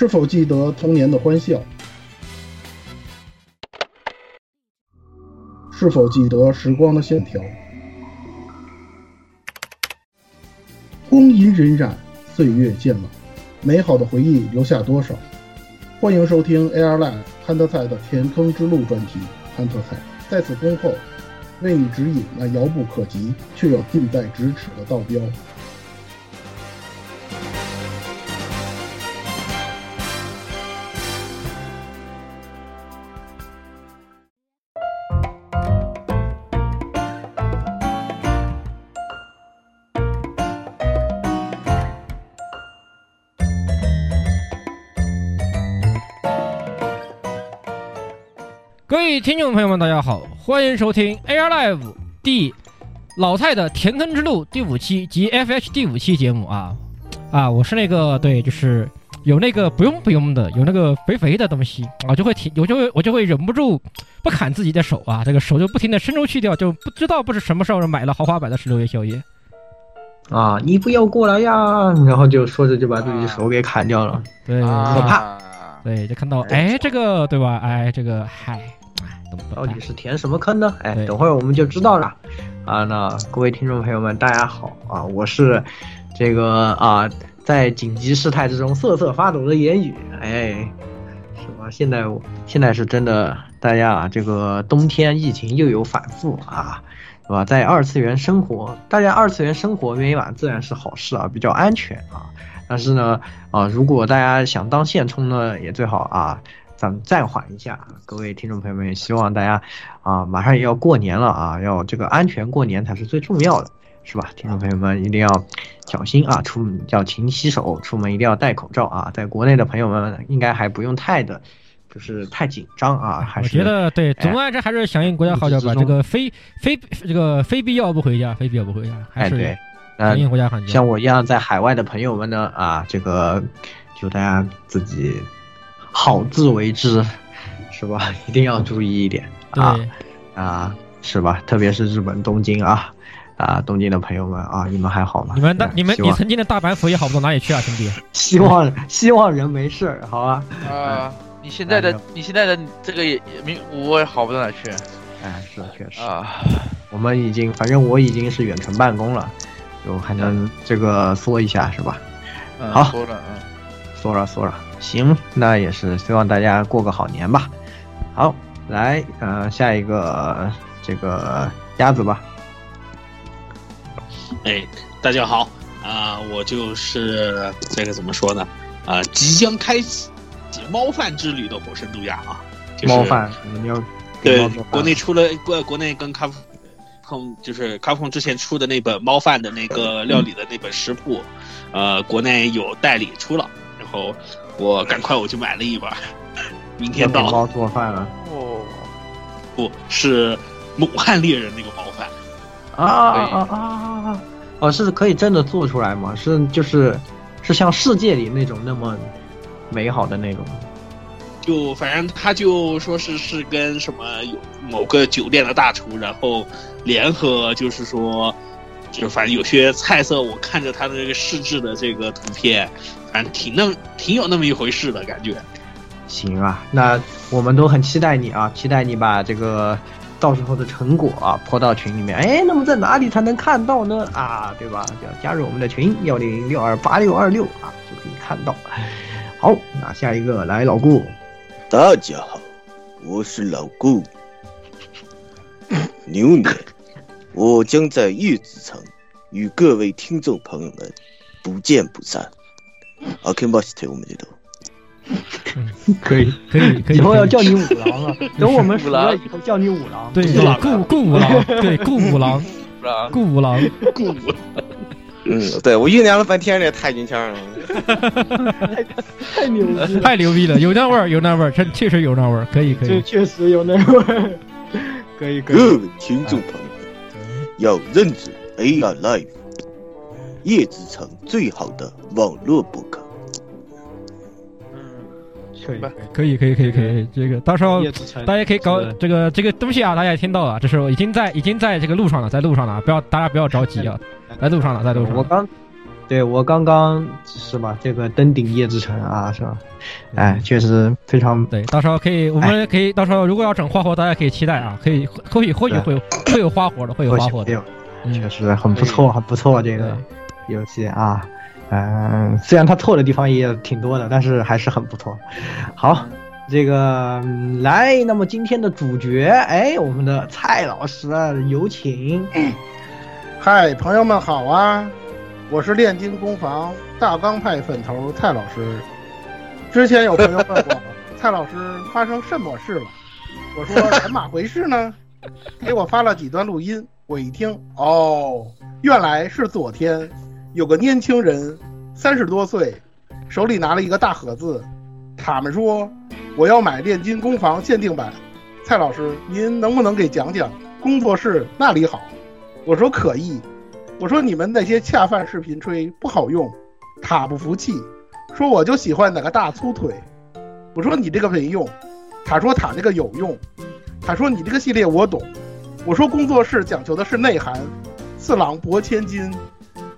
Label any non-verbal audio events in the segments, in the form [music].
是否记得童年的欢笑？是否记得时光的线条？光阴荏苒，岁月渐老，美好的回忆留下多少？欢迎收听 AR Live 汉特菜的填坑之路专题。汉特菜在此恭候，为你指引那遥不可及却又近在咫尺的道标。位听众朋友们，大家好，欢迎收听 AR Live 第老蔡的填坑之路第五期及 FH 第五期节目啊啊！我是那个对，就是有那个不用不用的，有那个肥肥的东西啊，就会停，我就会我就会忍不住不砍自己的手啊，这个手就不停的伸出去掉，就不知道不是什么时候买了豪华版的十六夜宵夜啊！你不要过来呀！然后就说着就把自己手给砍掉了，对，可怕。对，就看到哎，这个对吧？哎，这个嗨。到底是填什么坑呢？哎，等会儿我们就知道了。啊，那各位听众朋友们，大家好啊！我是这个啊，在紧急事态之中瑟瑟发抖的言语。哎，是吧？现在现在是真的，大家啊，这个冬天疫情又有反复啊，是吧？在二次元生活，大家二次元生活每晚自然是好事啊，比较安全啊。但是呢，啊，如果大家想当现充呢，也最好啊。咱们暂缓一下，各位听众朋友们，也希望大家啊，马上也要过年了啊，要这个安全过年才是最重要的，是吧？听众朋友们一定要小心啊，出门要勤洗手，出门一定要戴口罩啊。在国内的朋友们应该还不用太的，就是太紧张啊。还是我觉得对，总而言之还是响应国家号召吧。这个非非这个非必要不回家，非必要不回家。哎，对，响应国家号召。像我一样在海外的朋友们呢啊，这个就大家自己。好自为之，是吧？[laughs] 一定要注意一点啊啊，是吧？特别是日本东京啊啊，东京的朋友们啊，你们还好吗？你们大你们你曾经的大阪府也好不到哪里去啊，兄弟。[laughs] 希望希望人没事儿，好吧？啊，你现在的你现在的这个也没我也好不到哪去。哎，是确实啊，我们已经反正我已经是远程办公了，就还能这个说一下是吧？好，说了，嗯，缩了缩了。行，那也是希望大家过个好年吧。好，来，呃，下一个这个鸭子吧。哎，大家好啊，我就是这个怎么说呢？啊，即将开启猫饭之旅的火神杜亚啊。猫饭，你要对国内出了国国内跟卡空就是卡空之前出的那本猫饭的那个料理的那本食谱，呃，国内有代理出了，然后。我赶快我就买了一碗，[laughs] 明天到。猫做饭了哦，不是猛汉猎人那个猫饭啊啊啊啊！哦，是可以真的做出来吗？是就是是像世界里那种那么美好的那种？就反正他就说是是跟什么有某个酒店的大厨，然后联合就是说，就反正有些菜色，我看着他的这个试制的这个图片。反正挺那挺有那么一回事的感觉，行啊，那我们都很期待你啊，期待你把这个到时候的成果啊泼到群里面。哎，那么在哪里才能看到呢？啊，对吧？要加入我们的群幺零零六二八六二六啊，就可以看到。好，那下一个来老顾，大家好，我是老顾。[laughs] 牛年，我将在月子城与各位听众朋友们不见不散。啊，肯巴西特，我们这都，可以，可以，可以。以后要叫你五郎了，等我们熟了以后叫你五郎。对，顾顾五郎，[laughs] 对，顾五郎，顾五郎，顾五郎。嗯，对我酝酿了半天这，太金枪了，太牛逼，太牛逼了，有那味儿，有那味儿，真确实有那味儿，可以，可以，确实有那味儿，可以，可以。各位听众朋友们，要认准 AI Live。叶子城最好的网络博客。嗯，可以，可以，可以，可以，可以。这个到时候大家可以搞这个这个东西啊，大家也听到了，这是已经在已经在这个路上了，在路上了，不要大家不要着急啊，在路上了，在路上。我刚对我刚刚是吧，这个登顶叶之城啊，是吧？哎，确实非常对，到时候可以，我们可以到时候如果要整花活，大家可以期待啊，可以或许或许会会有花活的，会有花活的，确实很不错，很不错这个游戏啊。嗯，虽然它错的地方也挺多的，但是还是很不错。好，这个来，那么今天的主角，哎，我们的蔡老师有请。嗨，朋友们好啊！我是炼金工坊大钢派粉头蔡老师。之前有朋友问我，[laughs] 蔡老师发生什么事了？我说怎么回事呢？[laughs] 给我发了几段录音，我一听，哦，原来是昨天有个年轻人，三十多岁，手里拿了一个大盒子，他们说我要买炼金工坊限定版。蔡老师，您能不能给讲讲工作室那里好？我说可以。我说你们那些恰饭视频吹不好用，他不服气，说我就喜欢哪个大粗腿。我说你这个没用，他说他那个有用，他说你这个系列我懂。我说工作室讲究的是内涵，四郎博千金，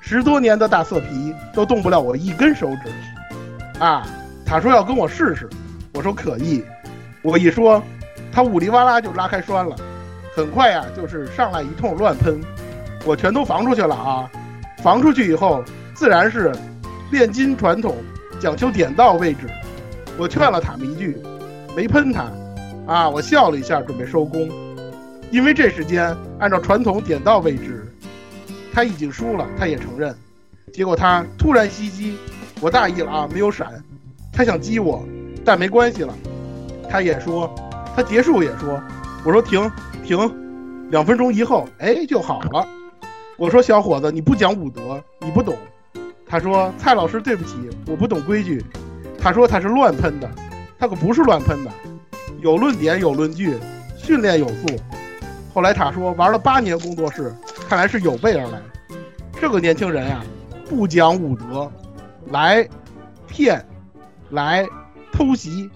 十多年的大色皮都动不了我一根手指。啊，他说要跟我试试，我说可以。我一说，他呜里哇啦就拉开栓了，很快呀就是上来一通乱喷。我全都防出去了啊！防出去以后，自然是炼金传统，讲究点到为止。我劝了他们一句，没喷他，啊，我笑了一下，准备收工。因为这时间按照传统点到为止，他已经输了，他也承认。结果他突然袭击，我大意了啊，没有闪。他想击我，但没关系了。他也说，他结束也说，我说停停，两分钟以后，哎，就好了。我说小伙子，你不讲武德，你不懂。他说蔡老师对不起，我不懂规矩。他说他是乱喷的，他可不是乱喷的，有论点有论据，训练有素。后来他说玩了八年工作室，看来是有备而来。这个年轻人啊，不讲武德，来骗，来偷袭。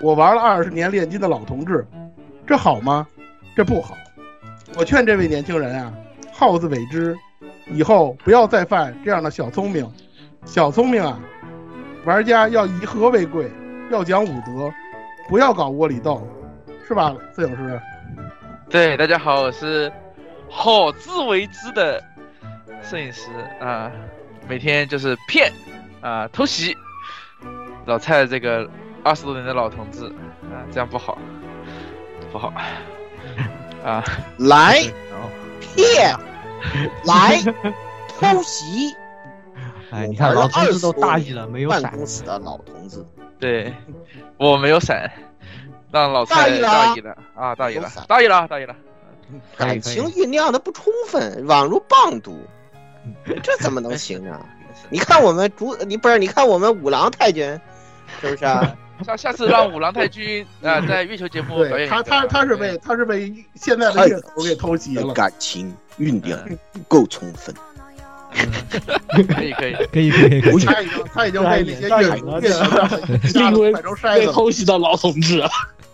我玩了二十年炼金的老同志，这好吗？这不好。我劝这位年轻人啊。好自为之，以后不要再犯这样的小聪明。小聪明啊，玩家要以和为贵，要讲武德，不要搞窝里斗，是吧，摄影师？对，大家好，我是好自为之的摄影师啊，每天就是骗啊，偷袭老蔡这个二十多年的老同志啊，这样不好，不好啊，来。骗，来 [laughs] 偷袭！[laughs] 哎，你看老同志都大意了，没有闪。公室的老同志，对，我没有闪，让老蔡大意了啊，大意了，大意了，大意了。感情酝酿的不充分，[laughs] 宛如棒读，[laughs] 这怎么能行啊？[laughs] 你看我们主，你不是？你看我们五郎太君，是不是啊？下下次让五郎太君啊，在月球节目表演。他他他是被他是被现在的月球给偷袭了。感情酝酿不够充分。可以可以可以可以可以。他已经他已经被那些月球月球被偷袭的老同志。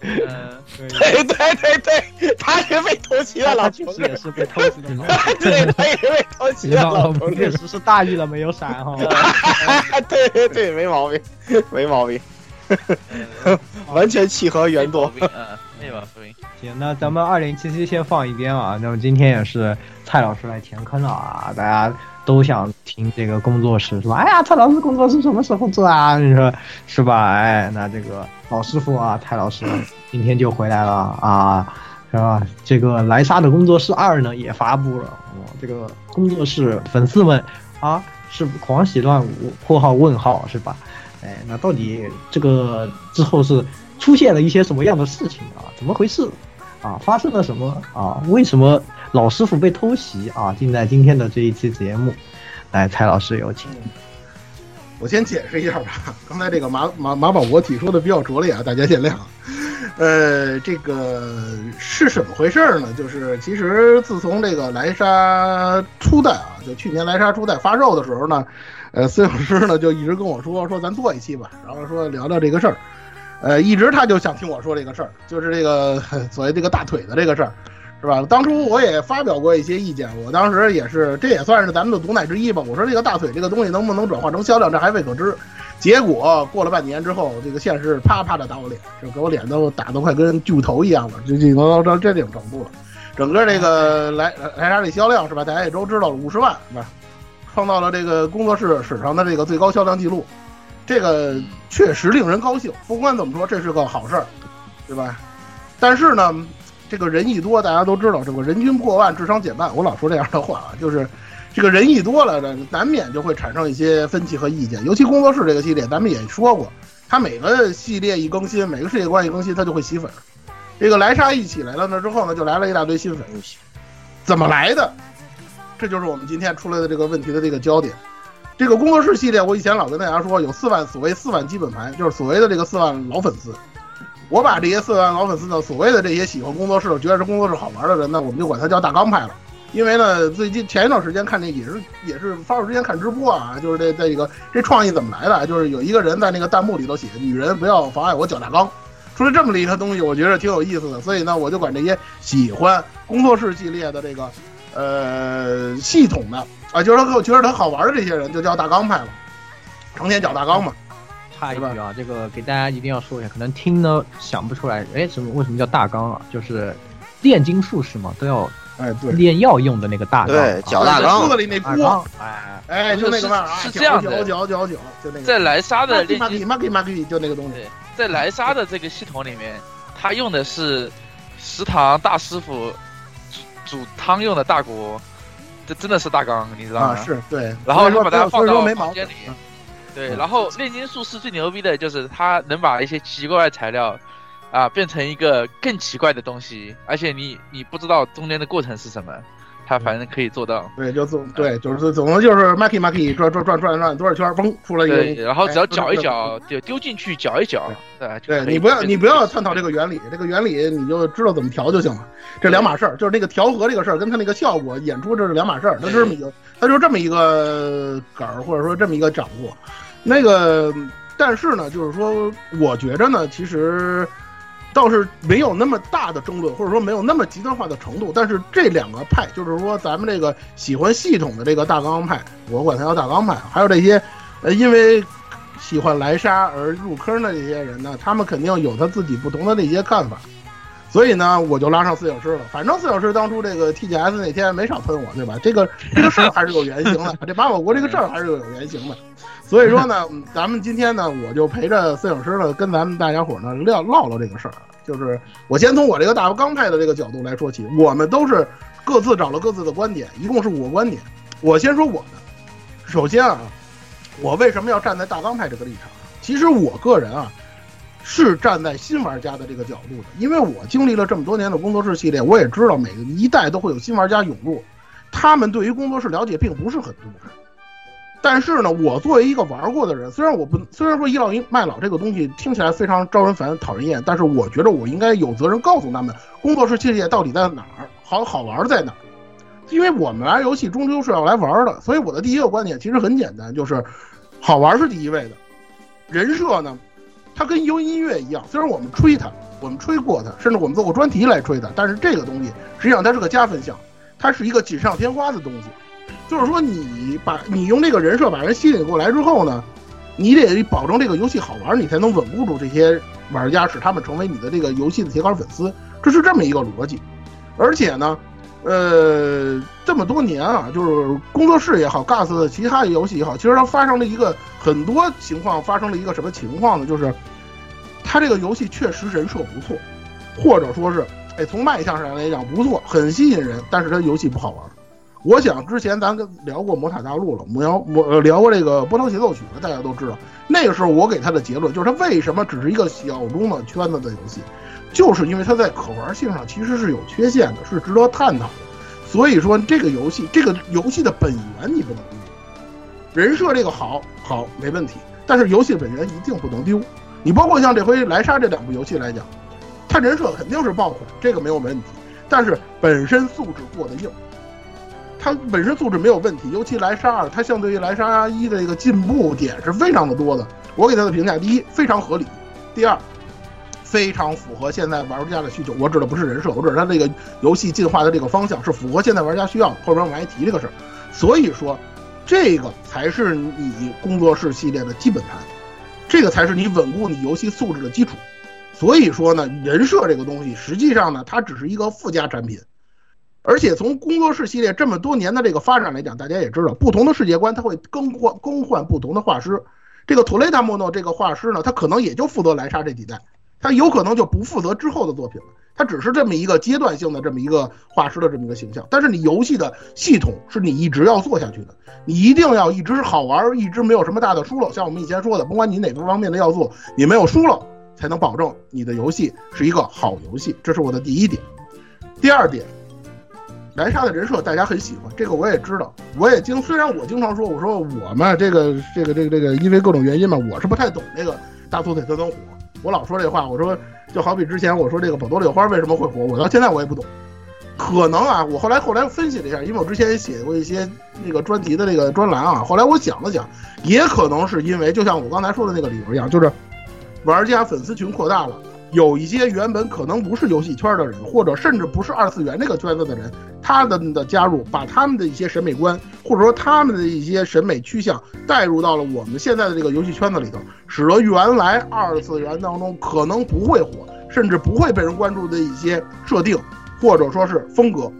嗯，对对对对，他也被偷袭了，老同志也是被偷袭的。对，他也被偷袭了，老同志 [laughs] 确实是大意了，没有闪哈。[laughs] 对对对，没毛病，没毛病。[laughs] 完全契合原作。嗯，没毛病。行，那咱们二零七七先放一边啊。那么今天也是蔡老师来填坑了啊，大家都想听这个工作室是吧？哎呀，蔡老师工作室什么时候做啊？你说是吧？哎，那这个老师傅啊，蔡老师今天就回来了啊，[laughs] 是吧？这个莱莎的工作室二呢也发布了，这个工作室粉丝们啊是狂喜乱舞，括号问号是吧？哎，那到底这个之后是出现了一些什么样的事情啊？怎么回事？啊，发生了什么啊？为什么老师傅被偷袭啊？尽在今天的这一期节目。来，蔡老师有请。我先解释一下吧，刚才这个马马马保国体说的比较拙劣啊，大家见谅。呃，这个是什么回事呢？就是其实自从这个莱莎初代啊，就去年莱莎初代发售的时候呢。呃，摄影师呢就一直跟我说说咱做一期吧，然后说聊聊这个事儿，呃，一直他就想听我说这个事儿，就是这个 [laughs] 所谓这个大腿的这个事儿，是吧？当初我也发表过一些意见，我当时也是，这也算是咱们的毒奶之一吧。我说这个大腿这个东西能不能转化成销量，这还未可知。结果过了半年之后，这个现实啪啪的打我脸，就给我脸都打得快跟巨头一样了，就就到到这种程度了。整个这个莱莱莎这销量是吧？大家也都知道了，五十万是吧？创造了这个工作室史上的这个最高销量记录，这个确实令人高兴。不管怎么说，这是个好事儿，对吧？但是呢。这个人一多，大家都知道，这个人均破万，智商减半。我老说这样的话啊，就是这个人一多了呢，难免就会产生一些分歧和意见。尤其工作室这个系列，咱们也说过，它每个系列一更新，每个世界观一更新，它就会吸粉。这个莱莎一起来了那之后呢，就来了一大堆新粉。怎么来的？这就是我们今天出来的这个问题的这个焦点。这个工作室系列，我以前老跟大家说，有四万所谓四万基本盘，就是所谓的这个四万老粉丝。我把这些四万老粉丝呢，所谓的这些喜欢工作室、觉得这工作室好玩的人呢，我们就管他叫大钢派了。因为呢，最近前一段时间看那也是也是发售之前看直播啊，就是这这个这创意怎么来的？就是有一个人在那个弹幕里头写“女人不要妨碍我脚大钢”，出了这么的一个东西，我觉得挺有意思的。所以呢，我就管这些喜欢工作室系列的这个呃系统的啊，就是他觉得他好玩的这些人，就叫大纲派了，成天叫大纲嘛。插一句啊，这个给大家一定要说一下，可能听呢想不出来，哎，什么为什么叫大纲啊？就是炼金术士嘛，都要哎对炼药用的那个大纲，对，搅大纲，子里那锅，哎哎，就那个嘛，是这样的，搅搅搅搅，就那个在莱莎的炼金就那个东西，在莱莎的这个系统里面，他用的是食堂大师傅煮煮汤用的大锅，这真的是大纲，你知道吗？是对，然后就把它放到房间里。对，然后炼金术师最牛逼的就是他能把一些奇怪的材料，啊，变成一个更奇怪的东西，而且你你不知道中间的过程是什么，他反正可以做到。对，就总对，就是总之就是 Maki Maki 转转转转转多少圈，嘣出来一个。对，然后只要搅一搅，就丢进去搅一搅，对，对你不要你不要探讨这个原理，这个原理你就知道怎么调就行了，这两码事儿，就是那个调和这个事儿跟他那个效果演出这是两码事儿，它是这么一个，它就这么一个梗儿，或者说这么一个掌握。那个，但是呢，就是说，我觉着呢，其实倒是没有那么大的争论，或者说没有那么极端化的程度。但是这两个派，就是说咱们这个喜欢系统的这个大纲派，我管他叫大纲派，还有这些，呃，因为喜欢莱莎而入坑的这些人呢，他们肯定有他自己不同的那些看法。所以呢，我就拉上四小师了。反正四小师当初这个 TGS 那天没少喷我，对吧？这个这个事儿还是有原型的，[laughs] 这马保国这个事儿还是有原型的。所以说呢，咱们今天呢，我就陪着摄影师呢，跟咱们大家伙呢聊唠唠这个事儿。就是我先从我这个大钢派的这个角度来说起，我们都是各自找了各自的观点，一共是五个观点。我先说我的。首先啊，我为什么要站在大钢派这个立场？其实我个人啊，是站在新玩家的这个角度的，因为我经历了这么多年的工作室系列，我也知道每一代都会有新玩家涌入，他们对于工作室了解并不是很多。但是呢，我作为一个玩过的人，虽然我不虽然说倚老卖老这个东西听起来非常招人烦、讨人厌，但是我觉得我应该有责任告诉他们，工作室系列到底在哪儿，好好玩在哪儿。因为我们玩游戏终究是要来玩的，所以我的第一个观点其实很简单，就是好玩是第一位的。人设呢，它跟优音乐一样，虽然我们吹它，我们吹过它，甚至我们做过专题来吹它，但是这个东西实际上它是个加分项，它是一个锦上添花的东西。就是说，你把你用这个人设把人吸引过来之后呢，你得保证这个游戏好玩，你才能稳固住这些玩家，使他们成为你的这个游戏的铁杆粉丝，这是这么一个逻辑。而且呢，呃，这么多年啊，就是工作室也好，GAS 的其他游戏也好，其实它发生了一个很多情况，发生了一个什么情况呢？就是它这个游戏确实人设不错，或者说是，哎，从卖相上来讲不错，很吸引人，但是它游戏不好玩。我想之前咱跟聊过《魔塔大陆》了，魔聊魔聊过这个《波涛协奏曲》了，大家都知道。那个时候我给他的结论就是，他为什么只是一个小众的圈子的游戏，就是因为它在可玩性上其实是有缺陷的，是值得探讨的。所以说，这个游戏这个游戏的本源你不能丢，人设这个好好没问题，但是游戏本源一定不能丢。你包括像这回莱莎这两部游戏来讲，它人设肯定是爆款，这个没有问题，但是本身素质过得硬。它本身素质没有问题，尤其莱莎二，它相对于莱莎一的这个进步点是非常的多的。我给它的评价：第一，非常合理；第二，非常符合现在玩家的需求。我指的不是人设，我指他这个游戏进化的这个方向是符合现在玩家需要的。后边我还提这个事儿，所以说，这个才是你工作室系列的基本盘，这个才是你稳固你游戏素质的基础。所以说呢，人设这个东西，实际上呢，它只是一个附加产品。而且从工作室系列这么多年的这个发展来讲，大家也知道，不同的世界观它会更换更换不同的画师。这个图雷达莫诺这个画师呢，他可能也就负责莱莎这几代，他有可能就不负责之后的作品了。他只是这么一个阶段性的这么一个画师的这么一个形象。但是你游戏的系统是你一直要做下去的，你一定要一直好玩，一直没有什么大的疏漏。像我们以前说的，甭管你哪个方面的要做，你没有疏漏，才能保证你的游戏是一个好游戏。这是我的第一点。第二点。南沙的人设大家很喜欢，这个我也知道，我也经虽然我经常说，我说我嘛，这个这个这个这个，因为各种原因嘛，我是不太懂这个大粗腿特能火。我老说这话，我说就好比之前我说这个宝多柳花为什么会火，我到现在我也不懂。可能啊，我后来后来分析了一下，因为我之前也写过一些那个专题的那个专栏啊，后来我想了想，也可能是因为就像我刚才说的那个理由一样，就是玩家粉丝群扩大了。有一些原本可能不是游戏圈的人，或者甚至不是二次元这个圈子的人，他们的加入，把他们的一些审美观，或者说他们的一些审美趋向带入到了我们现在的这个游戏圈子里头，使得原来二次元当中可能不会火，甚至不会被人关注的一些设定，或者说是风格，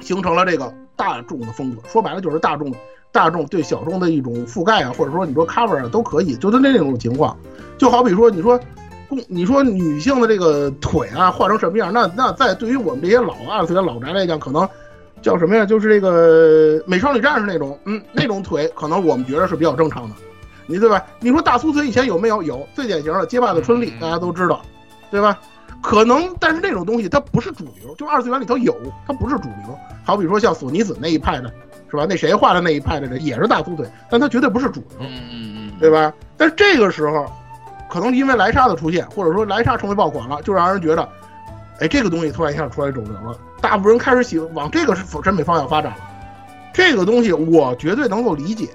形成了这个大众的风格。说白了就是大众，大众对小众的一种覆盖啊，或者说你说 cover 啊都可以，就是那种情况。就好比说你说。你说女性的这个腿啊，画成什么样？那那在对于我们这些老二次元老宅来讲，可能叫什么呀？就是这个美少女战士那种，嗯，那种腿可能我们觉得是比较正常的，你对吧？你说大粗腿以前有没有？有，最典型的街霸的春丽，大家都知道，对吧？可能，但是那种东西它不是主流，就二次元里头有，它不是主流。好比说像索尼子那一派的，是吧？那谁画的那一派的人也是大粗腿，但他绝对不是主流，嗯嗯嗯，对吧？但这个时候。可能因为莱莎的出现，或者说莱莎成为爆款了，就让人觉得，哎，这个东西突然一下出来主流了，大部分人开始喜往这个审美方向发展了。这个东西我绝对能够理解，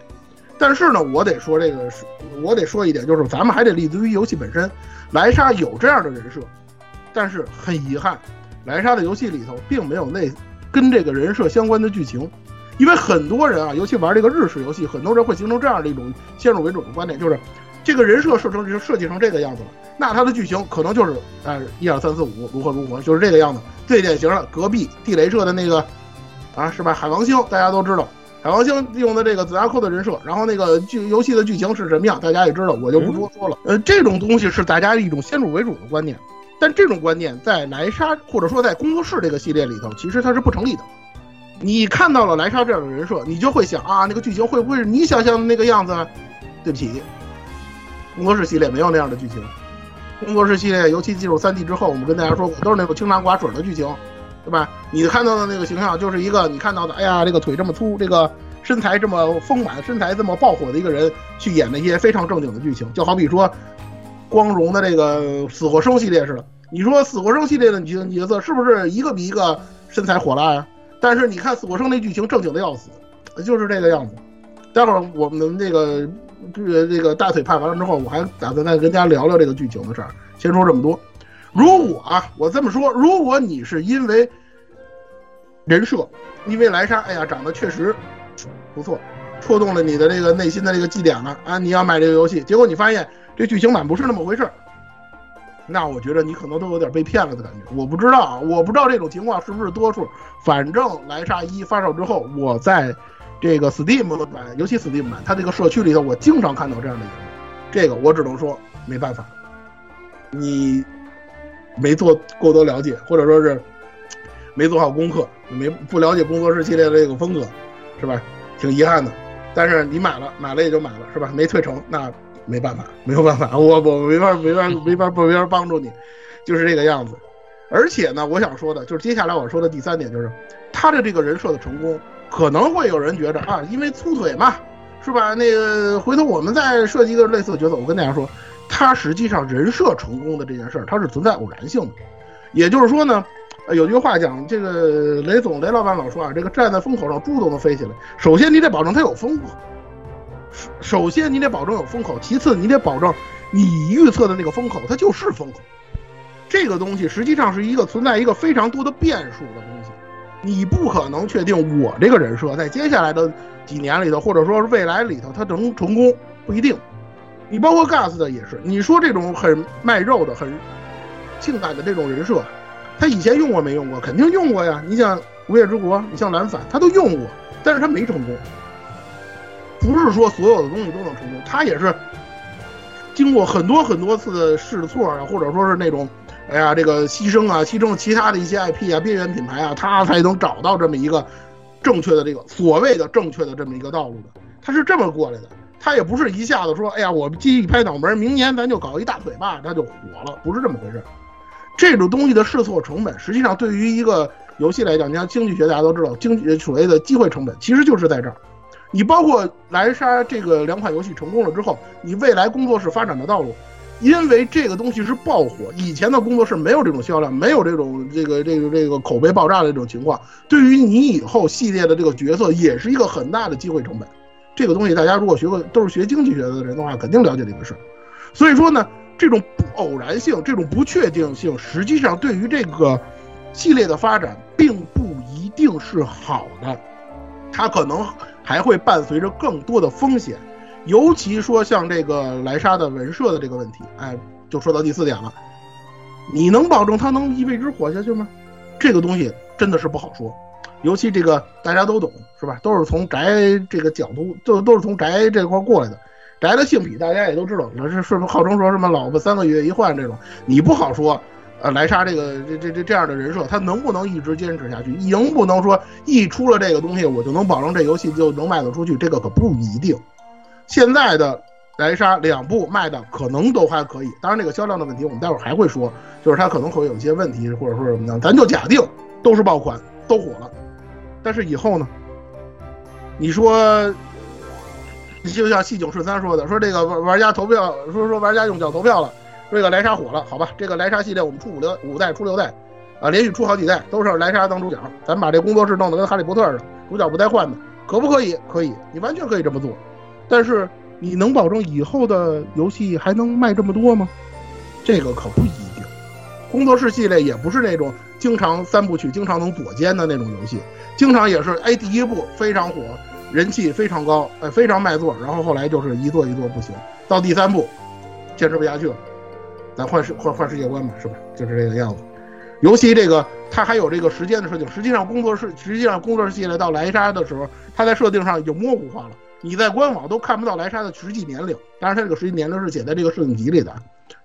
但是呢，我得说这个是，我得说一点，就是咱们还得立足于游戏本身。莱莎有这样的人设，但是很遗憾，莱莎的游戏里头并没有那跟这个人设相关的剧情，因为很多人啊，尤其玩这个日式游戏，很多人会形成这样的一种先入为主的观点，就是。这个人设设成就设计成这个样子了，那他的剧情可能就是，呃，一二三四五如何如何，就是这个样子。最典型的隔壁地雷社的那个，啊，是吧？海王星大家都知道，海王星用的这个紫牙扣的人设，然后那个剧游戏的剧情是什么样，大家也知道，我就不多说了。呃，这种东西是大家一种先入为主的观念，但这种观念在莱莎或者说在工作室这个系列里头，其实它是不成立的。你看到了莱莎这样的人设，你就会想啊，那个剧情会不会是你想象的那个样子？对不起。工作室系列没有那样的剧情，工作室系列尤其进入三 D 之后，我们跟大家说过，都是那种清汤寡水的剧情，对吧？你看到的那个形象就是一个你看到的，哎呀，这个腿这么粗，这个身材这么丰满，身材这么爆火的一个人去演那些非常正经的剧情，就好比说光荣的这个死或生系列似的。你说死或生系列的女角色是不是一个比一个身材火辣呀？但是你看死或生那剧情正经的要死，就是这个样子。待会儿我们这个。这个这个大腿拍完了之后，我还打算再跟大家聊聊这个剧情的事儿。先说这么多。如果啊，我这么说，如果你是因为人设，因为莱莎，哎呀，长得确实不错，戳动了你的这个内心的这个祭点了啊，你要买这个游戏，结果你发现这剧情版不是那么回事儿，那我觉得你可能都有点被骗了的感觉。我不知道啊，我不知道这种情况是不是多数。反正莱莎一发售之后，我在。这个 Steam 版，尤其 Steam 版，它这个社区里头，我经常看到这样的言论。这个我只能说没办法，你没做过多了解，或者说是没做好功课，没不了解工作室系列的这个风格，是吧？挺遗憾的。但是你买了，买了也就买了，是吧？没退成，那没办法，没有办法，我我没法没法没法没法帮助你，就是这个样子。而且呢，我想说的就是接下来我说的第三点，就是他的这个人设的成功。可能会有人觉得啊，因为粗腿嘛，是吧？那个回头我们再设计一个类似的角色。我跟大家说，他实际上人设成功的这件事儿，它是存在偶然性的。也就是说呢，有句话讲，这个雷总雷老板老说啊，这个站在风口上猪都能飞起来。首先你得保证它有风口，首先你得保证有风口，其次你得保证你预测的那个风口它就是风口。这个东西实际上是一个存在一个非常多的变数的东西，你不可能确定我这个人设在接下来的几年里头，或者说是未来里头，他能成功不一定。你包括 Gas 的也是，你说这种很卖肉的、很性感的这种人设，他以前用过没用过？肯定用过呀。你像《无夜之国》，你像蓝反，他都用过，但是他没成功。不是说所有的东西都能成功，他也是经过很多很多次的试错啊，或者说是那种，哎呀，这个牺牲啊，牺牲其他的一些 IP 啊、边缘品牌啊，他才能找到这么一个正确的这个所谓的正确的这么一个道路的。他是这么过来的，他也不是一下子说，哎呀，我记一拍脑门，明年咱就搞一大腿吧，他就火了，不是这么回事。这种东西的试错成本，实际上对于一个游戏来讲，你像经济学，大家都知道，经济所谓的机会成本，其实就是在这儿。你包括莱莎这个两款游戏成功了之后，你未来工作室发展的道路，因为这个东西是爆火，以前的工作室没有这种销量，没有这种这个这个这个口碑爆炸的这种情况，对于你以后系列的这个角色也是一个很大的机会成本。这个东西大家如果学过都是学经济学的人的话，肯定了解这个事。所以说呢，这种不偶然性、这种不确定性，实际上对于这个系列的发展并不一定是好的，它可能。还会伴随着更多的风险，尤其说像这个莱莎的文设的这个问题，哎，就说到第四点了。你能保证他能一辈子活下去吗？这个东西真的是不好说。尤其这个大家都懂是吧？都是从宅这个角度，都都是从宅这块过来的。宅的性癖大家也都知道，是是是号称说什么老婆三个月一换这种？你不好说。呃，莱莎这个这这这这样的人设，他能不能一直坚持下去？能不能说一出了这个东西，我就能保证这游戏就能卖得出去？这个可不一定。现在的莱莎两部卖的可能都还可以，当然这个销量的问题我们待会儿还会说，就是它可能会有一些问题，或者说什么样，咱就假定都是爆款，都火了。但是以后呢？你说，就像细井顺三说的，说这个玩玩家投票，说说玩家用脚投票了。这个莱莎火了，好吧，这个莱莎系列我们出五六五代，出六代，啊，连续出好几代，都是莱莎当主角。咱把这工作室弄得跟哈利波特似的，主角不带换的，可不可以？可以，你完全可以这么做。但是你能保证以后的游戏还能卖这么多吗？这个可不一定。工作室系列也不是那种经常三部曲、经常能躲肩的那种游戏，经常也是哎，第一部非常火，人气非常高，哎，非常卖座，然后后来就是一座一座不行，到第三部坚持不下去了。咱换世换换世界观嘛，是吧？就是这个样子。尤其这个，它还有这个时间的设定。实际上，工作室实际上工作室系列到莱莎的时候，它在设定上已经模糊化了。你在官网都看不到莱莎的实际年龄。当然，它这个实际年龄是写在这个设定集里的。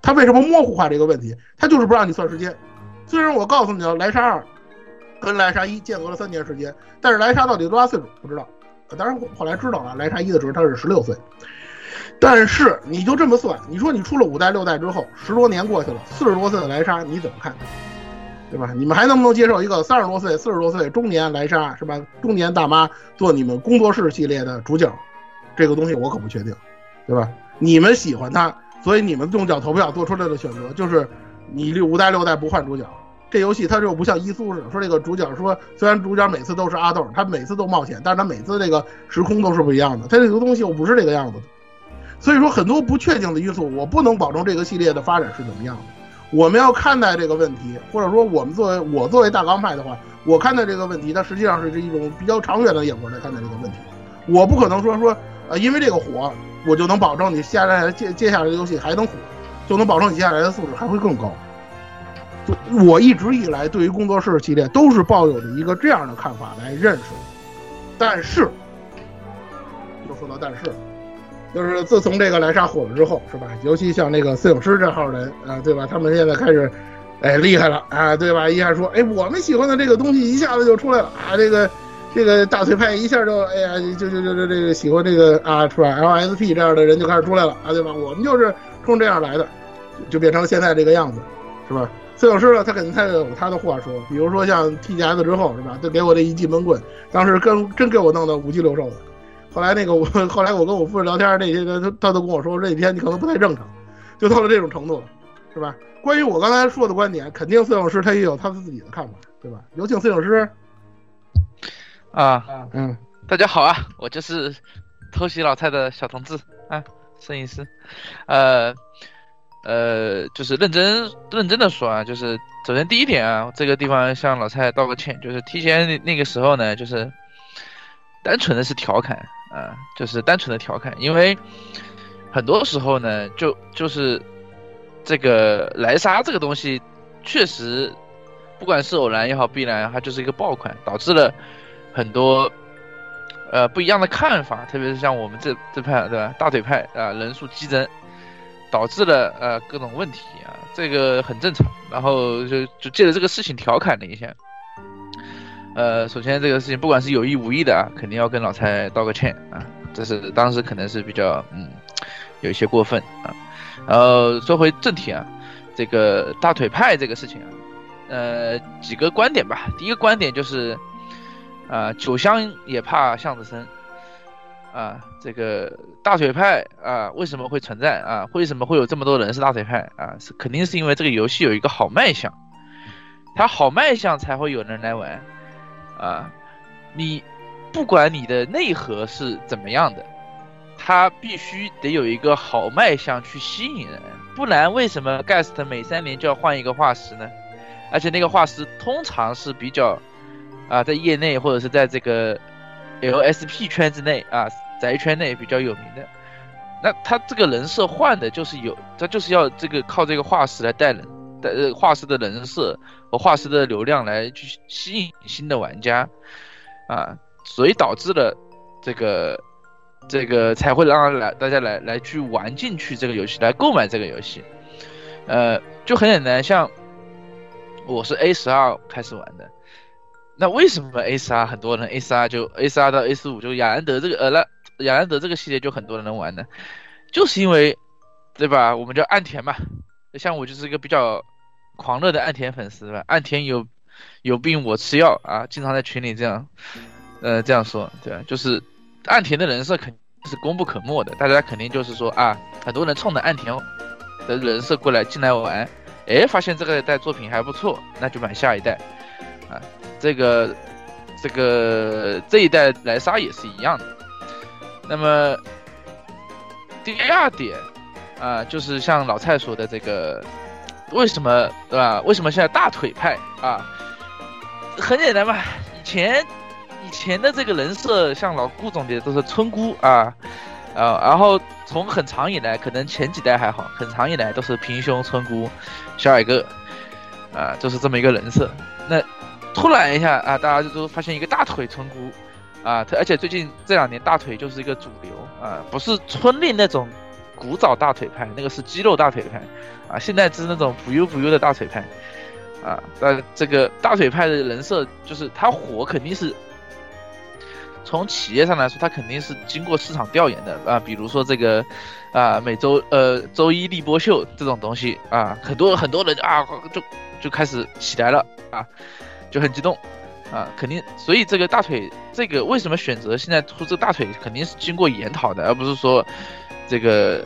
它为什么模糊化这个问题？它就是不让你算时间。虽然我告诉你了，莱莎二跟莱莎一间隔了三年时间，但是莱莎到底多大岁数不知道。当然后来知道了，莱莎一的时候他是十六岁。但是你就这么算，你说你出了五代六代之后，十多年过去了，四十多岁的莱莎你怎么看？对吧？你们还能不能接受一个三十多岁、四十多岁中年莱莎是吧？中年大妈做你们工作室系列的主角，这个东西我可不确定，对吧？你们喜欢他，所以你们用脚投票做出来的选择就是你六五代六代不换主角。这游戏它就不像伊苏似的，说这个主角说虽然主角每次都是阿豆，他每次都冒险，但是他每次这个时空都是不一样的，他这个东西又不是这个样子的。所以说很多不确定的因素，我不能保证这个系列的发展是怎么样的。我们要看待这个问题，或者说我们作为我作为大纲派的话，我看待这个问题，它实际上是这一种比较长远的眼光来看待这个问题。我不可能说说，呃，因为这个火，我就能保证你下来接接下来的游戏还能火，就能保证你接下来的素质还会更高。我一直以来对于工作室系列都是抱有着一个这样的看法来认识，但是，又说到但是。就是自从这个莱莎火了之后，是吧？尤其像那个摄影师这号人啊，对吧？他们现在开始，哎，厉害了啊，对吧？一下说，哎，我们喜欢的这个东西一下子就出来了啊，这个这个大腿派一下就，哎呀，就就就就这个喜欢这个啊，是吧？LSP 这样的人就开始出来了啊，对吧？我们就是冲这样来的，就变成现在这个样子，是吧？摄影师呢，他肯定他有他的话说，比如说像 TGS 之后，是吧？就给我这一记闷棍，当时跟真给我弄得五鸡六兽的。后来那个我，[laughs] 后来我跟我夫人聊天，那些他他都跟我说，这几天你可能不太正常，就到了这种程度了，是吧？关于我刚才说的观点，肯定摄影师他也有他自己的看法，对吧？有请摄影师。啊，嗯，大家好啊，我就是偷袭老蔡的小同志啊，摄影师。呃，呃，就是认真认真的说啊，就是首先第一点啊，这个地方向老蔡道个歉，就是提前那那个时候呢，就是单纯的是调侃啊，就是单纯的调侃，因为很多时候呢，就就是这个莱莎这个东西，确实不管是偶然也好，必然它就是一个爆款，导致了很多呃不一样的看法，特别是像我们这这派对吧，大腿派啊，人数激增。导致了呃各种问题啊，这个很正常。然后就就借着这个事情调侃了一下。呃，首先这个事情不管是有意无意的啊，肯定要跟老蔡道个歉啊。这是当时可能是比较嗯有一些过分啊。然后说回正题啊，这个大腿派这个事情啊，呃几个观点吧。第一个观点就是啊，酒香也怕巷子深。啊，这个大腿派啊，为什么会存在啊？为什么会有这么多人是大腿派啊？是肯定是因为这个游戏有一个好卖相，它好卖相才会有人来玩啊。你不管你的内核是怎么样的，它必须得有一个好卖相去吸引人，不然为什么 Guest 每三年就要换一个画师呢？而且那个画师通常是比较啊，在业内或者是在这个 LSP 圈子内啊。宅圈内比较有名的，那他这个人设换的就是有，他就是要这个靠这个画师来带人，呃画师的人设和画师的流量来去吸引新的玩家，啊，所以导致了这个这个才会让来大家来来去玩进去这个游戏，来购买这个游戏，呃，就很简单，像我是 A 十二开始玩的，那为什么 A 十二很多人 A 十二就 A 十二到 A 十五就雅兰德这个呃那。雅兰德这个系列就很多人能玩呢，就是因为，对吧？我们叫岸田嘛，像我就是一个比较狂热的岸田粉丝吧。岸田有有病我吃药啊，经常在群里这样，呃，这样说，对？就是岸田的人设肯是功不可没的，大家肯定就是说啊，很多人冲着岸田的人设过来进来玩，哎，发现这个代作品还不错，那就买下一代啊。这个这个这一代莱莎也是一样的。那么第二点啊，就是像老蔡说的这个，为什么对吧？为什么现在大腿派啊？很简单嘛，以前以前的这个人设，像老顾总结都是村姑啊啊，然后从很长以来，可能前几代还好，很长以来都是平胸村姑、小矮个啊，就是这么一个人设。那突然一下啊，大家就都发现一个大腿村姑。啊，而且最近这两年大腿就是一个主流啊，不是村里那种古早大腿派，那个是肌肉大腿派，啊，现在是那种不优不优的大腿派，啊，那这个大腿派的人设就是他火肯定是从企业上来说，他肯定是经过市场调研的啊，比如说这个啊每周呃周一立波秀这种东西啊，很多很多人啊就就开始起来了啊，就很激动。啊，肯定，所以这个大腿，这个为什么选择现在出这个大腿，肯定是经过研讨的，而不是说，这个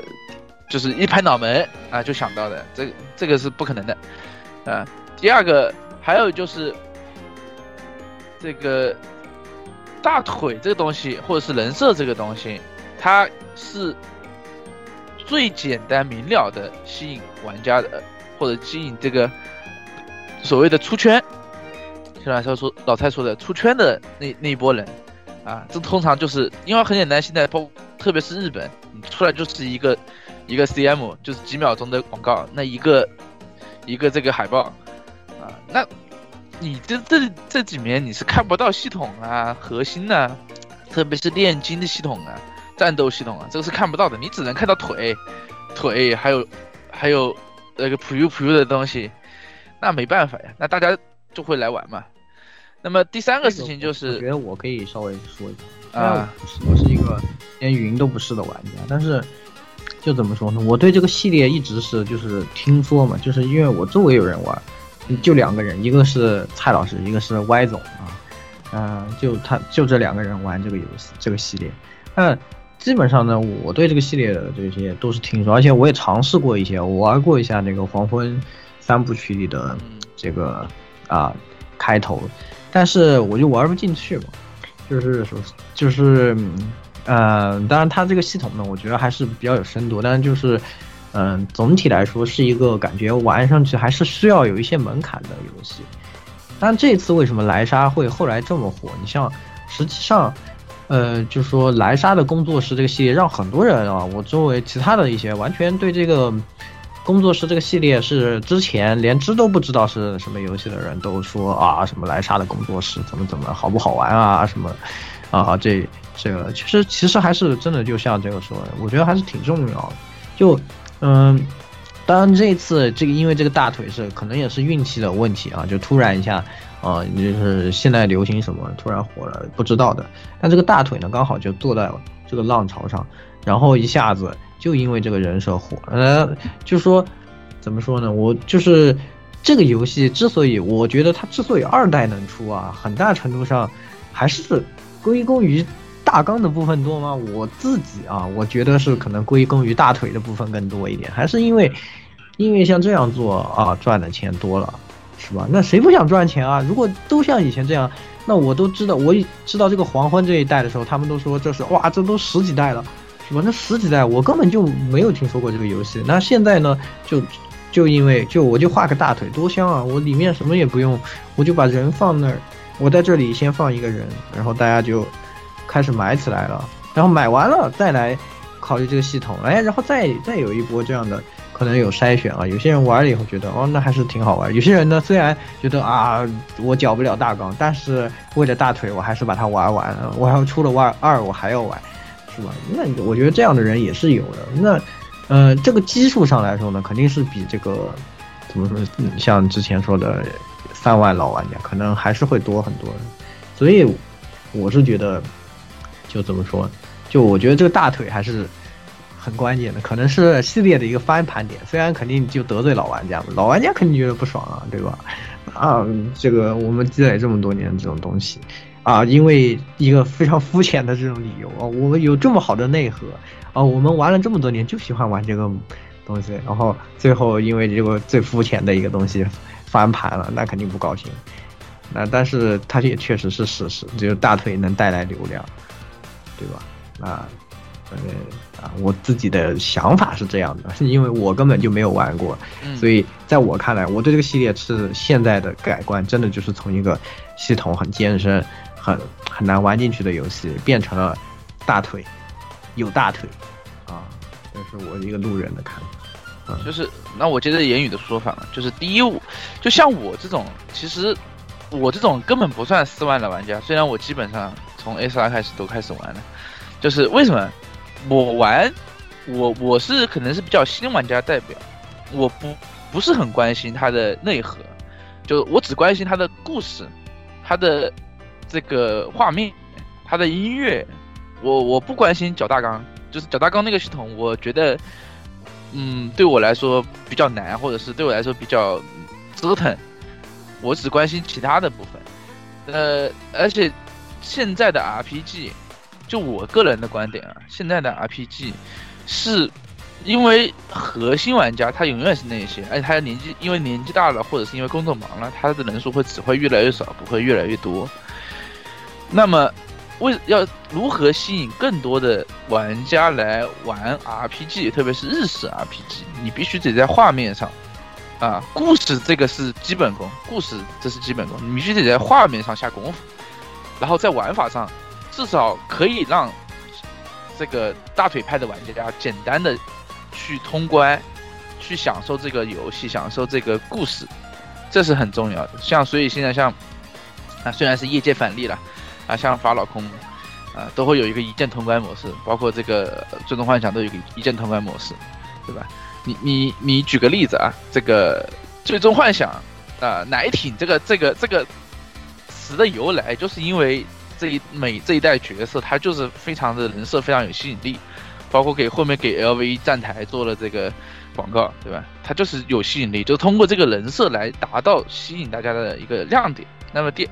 就是一拍脑门啊就想到的，这这个是不可能的，啊，第二个还有就是这个大腿这个东西，或者是人设这个东西，它是最简单明了的吸引玩家的，或者吸引这个所谓的出圈。就像说老蔡说的，出圈的那那一波人，啊，这通常就是因为很简单，现在包特别是日本，出来就是一个一个 CM，就是几秒钟的广告，那一个一个这个海报，啊，那你这这这几年你是看不到系统啊，核心呐，特别是炼金的系统啊，战斗系统啊，这个是看不到的，你只能看到腿，腿还有还有那个普优普优的东西，那没办法呀，那大家。就会来玩嘛。那么第三个事情就是，我觉得我可以稍微说一下啊，我是一个连云都不是的玩家，但是就怎么说呢？我对这个系列一直是就是听说嘛，就是因为我周围有人玩，就两个人，一个是蔡老师，一个是歪总啊，嗯，就他就这两个人玩这个游戏这个系列。那基本上呢，我对这个系列的这些都是听说，而且我也尝试过一些，我玩过一下那个黄昏三部曲里的这个。啊，开头，但是我就玩不进去嘛，就是说，就是，呃，当然它这个系统呢，我觉得还是比较有深度，但是就是，嗯，总体来说是一个感觉玩上去还是需要有一些门槛的游戏。但这次为什么莱莎会后来这么火？你像实际上，呃，就说莱莎的工作室这个系列让很多人啊，我周围其他的一些完全对这个工作室这个系列是之前连知都不知道是什么游戏的人都说啊，什么莱莎的工作室怎么怎么好不好玩啊什么啊这这个其实其实还是真的就像这个说的，我觉得还是挺重要的。就嗯。当然，这次这个因为这个大腿是可能也是运气的问题啊，就突然一下，啊，就是现在流行什么突然火了，不知道的。但这个大腿呢，刚好就坐在这个浪潮上，然后一下子就因为这个人设火呃。就说怎么说呢？我就是这个游戏之所以我觉得它之所以二代能出啊，很大程度上还是归功于大纲的部分多吗？我自己啊，我觉得是可能归功于大腿的部分更多一点，还是因为。因为像这样做啊，赚的钱多了，是吧？那谁不想赚钱啊？如果都像以前这样，那我都知道，我知道这个黄昏这一代的时候，他们都说这是哇，这都十几代了，是吧？那十几代我根本就没有听说过这个游戏。那现在呢，就就因为就我就画个大腿，多香啊！我里面什么也不用，我就把人放那儿，我在这里先放一个人，然后大家就开始买起来了，然后买完了再来考虑这个系统，哎，然后再再有一波这样的。可能有筛选啊，有些人玩了以后觉得哦，那还是挺好玩。有些人呢，虽然觉得啊，我搅不了大纲，但是为了大腿，我还是把它玩完了。我还要出了玩二，我还要玩，那我觉得这样的人也是有的。那，呃，这个基数上来说呢，肯定是比这个怎么说，像之前说的三万老玩家，可能还是会多很多的。所以，我是觉得，就怎么说，就我觉得这个大腿还是。很关键的，可能是系列的一个翻盘点。虽然肯定就得罪老玩家嘛，老玩家肯定觉得不爽啊，对吧？啊，这个我们积累这么多年这种东西，啊，因为一个非常肤浅的这种理由啊，我们有这么好的内核啊，我们玩了这么多年就喜欢玩这个东西，然后最后因为这个最肤浅的一个东西翻盘了，那肯定不高兴。那但是它也确实是事实，就是大腿能带来流量，对吧？啊。呃啊，我自己的想法是这样的，是因为我根本就没有玩过，所以在我看来，我对这个系列是现在的改观，真的就是从一个系统很艰深、很很难玩进去的游戏，变成了大腿，有大腿，啊，这是我一个路人的看法。就是那我接着言语的说法，就是第一，就像我这种，其实我这种根本不算四万的玩家，虽然我基本上从 S R 开始都开始玩了，就是为什么？我玩，我我是可能是比较新玩家代表，我不不是很关心它的内核，就我只关心它的故事，它的这个画面，它的音乐，我我不关心脚大纲，就是脚大纲那个系统，我觉得，嗯，对我来说比较难，或者是对我来说比较折腾，我只关心其他的部分，呃，而且现在的 RPG。就我个人的观点啊，现在的 RPG 是因为核心玩家他永远是那些，而且他年纪因为年纪大了，或者是因为工作忙了，他的人数会只会越来越少，不会越来越多。那么为要如何吸引更多的玩家来玩 RPG，特别是日式 RPG，你必须得在画面上啊，故事这个是基本功，故事这是基本功，你必须得在画面上下功夫，然后在玩法上。至少可以让这个大腿派的玩家简单的去通关，去享受这个游戏，享受这个故事，这是很重要的。像所以现在像啊，虽然是业界反例了啊，像法老空啊，都会有一个一键通关模式，包括这个最终幻想都有一个一键通关模式，对吧？你你你举个例子啊，这个最终幻想啊，奶挺这个这个这个词的由来，就是因为。这一每这一代角色，他就是非常的人设非常有吸引力，包括给后面给 LV 站台做了这个广告，对吧？他就是有吸引力，就通过这个人设来达到吸引大家的一个亮点。那么第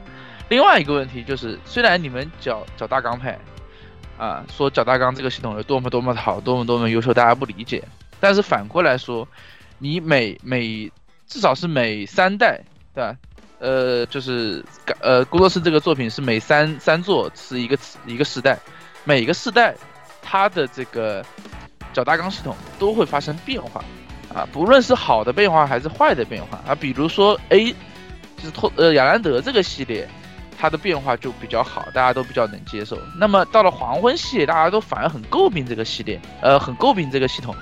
另外一个问题就是，虽然你们脚脚大纲派啊说脚大纲这个系统有多么多么好，多么多么优秀，大家不理解，但是反过来说，你每每至少是每三代，对吧？呃，就是呃，工作室这个作品是每三三座是一个一个世代，每个世代它的这个角大纲系统都会发生变化，啊，不论是好的变化还是坏的变化。啊，比如说 A，就是托呃亚兰德这个系列，它的变化就比较好，大家都比较能接受。那么到了黄昏系列，大家都反而很诟病这个系列，呃，很诟病这个系统。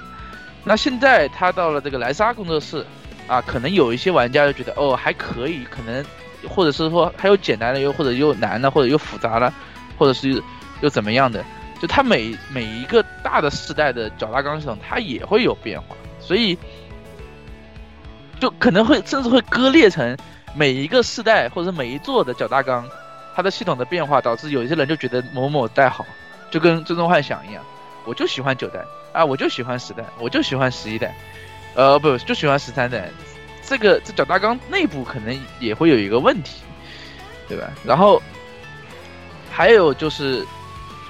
那现在它到了这个莱莎工作室，啊，可能有一些玩家就觉得哦还可以，可能或者是说还有简单的，又或者又难的，或者又复杂了，或者是又怎么样的。就它每每一个大的世代的脚大纲系统，它也会有变化，所以就可能会甚至会割裂成每一个世代或者每一座的角大纲，它的系统的变化，导致有一些人就觉得某某代好，就跟最终幻想一样，我就喜欢九代啊，我就喜欢十代，我就喜欢十一代，呃不就喜欢十三代，这个这角大纲内部可能也会有一个问题，对吧？然后还有就是。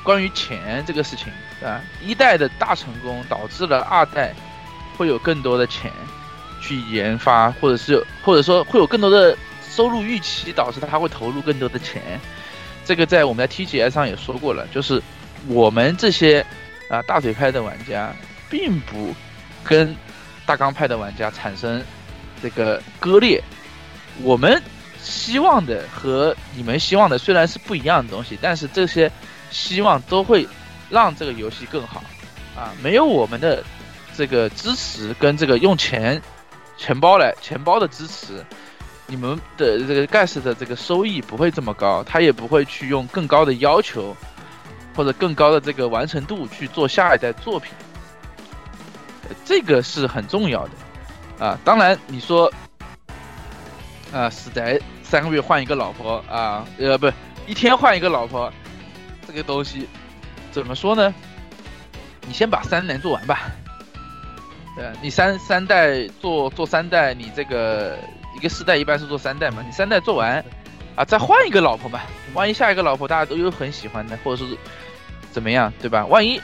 关于钱这个事情啊，一代的大成功导致了二代会有更多的钱去研发，或者是或者说会有更多的收入预期，导致他会投入更多的钱。这个在我们在 TGS 上也说过了，就是我们这些啊大腿派的玩家，并不跟大纲派的玩家产生这个割裂。我们希望的和你们希望的虽然是不一样的东西，但是这些。希望都会让这个游戏更好，啊，没有我们的这个支持跟这个用钱钱包来钱包的支持，你们的这个盖世的这个收益不会这么高，他也不会去用更高的要求或者更高的这个完成度去做下一代作品，这个是很重要的，啊，当然你说，啊，死宅三个月换一个老婆啊，呃，不，一天换一个老婆。这个东西怎么说呢？你先把三年做完吧。对，你三三代做做三代，你这个一个世代一般是做三代嘛，你三代做完啊，再换一个老婆嘛。万一下一个老婆大家都有很喜欢的，或者是怎么样，对吧？万一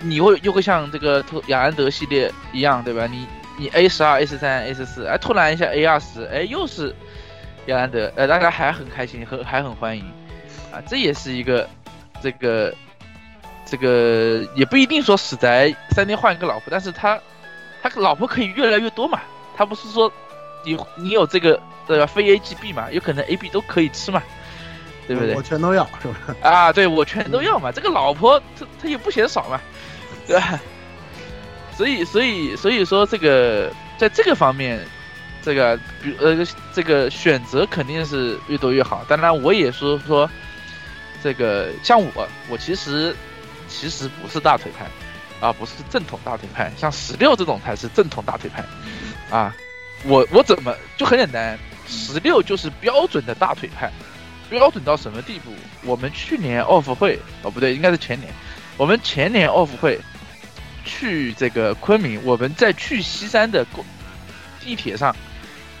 你会又会像这个雅兰德系列一样，对吧？你你 A 十二、A 十三、A 十四，哎，突然一下 A 二十，哎，又是雅兰德，呃，大家还很开心，很还很欢迎啊，这也是一个。这个，这个也不一定说死宅三天换一个老婆，但是他，他老婆可以越来越多嘛？他不是说你你有这个对吧？非 A 即 B 嘛？有可能 A、B 都可以吃嘛？对不对？我全都要，是不是？啊，对我全都要嘛？这个老婆她她也不嫌少嘛？[laughs] 对吧？所以所以所以说这个在这个方面，这个比呃这个选择肯定是越多越好。当然我也说说。这个像我，我其实其实不是大腿派，啊，不是正统大腿派，像十六这种才是正统大腿派，啊，我我怎么就很简单，十六就是标准的大腿派，标准到什么地步？我们去年 off 会，哦不对，应该是前年，我们前年 off 会去这个昆明，我们在去西山的公地铁上，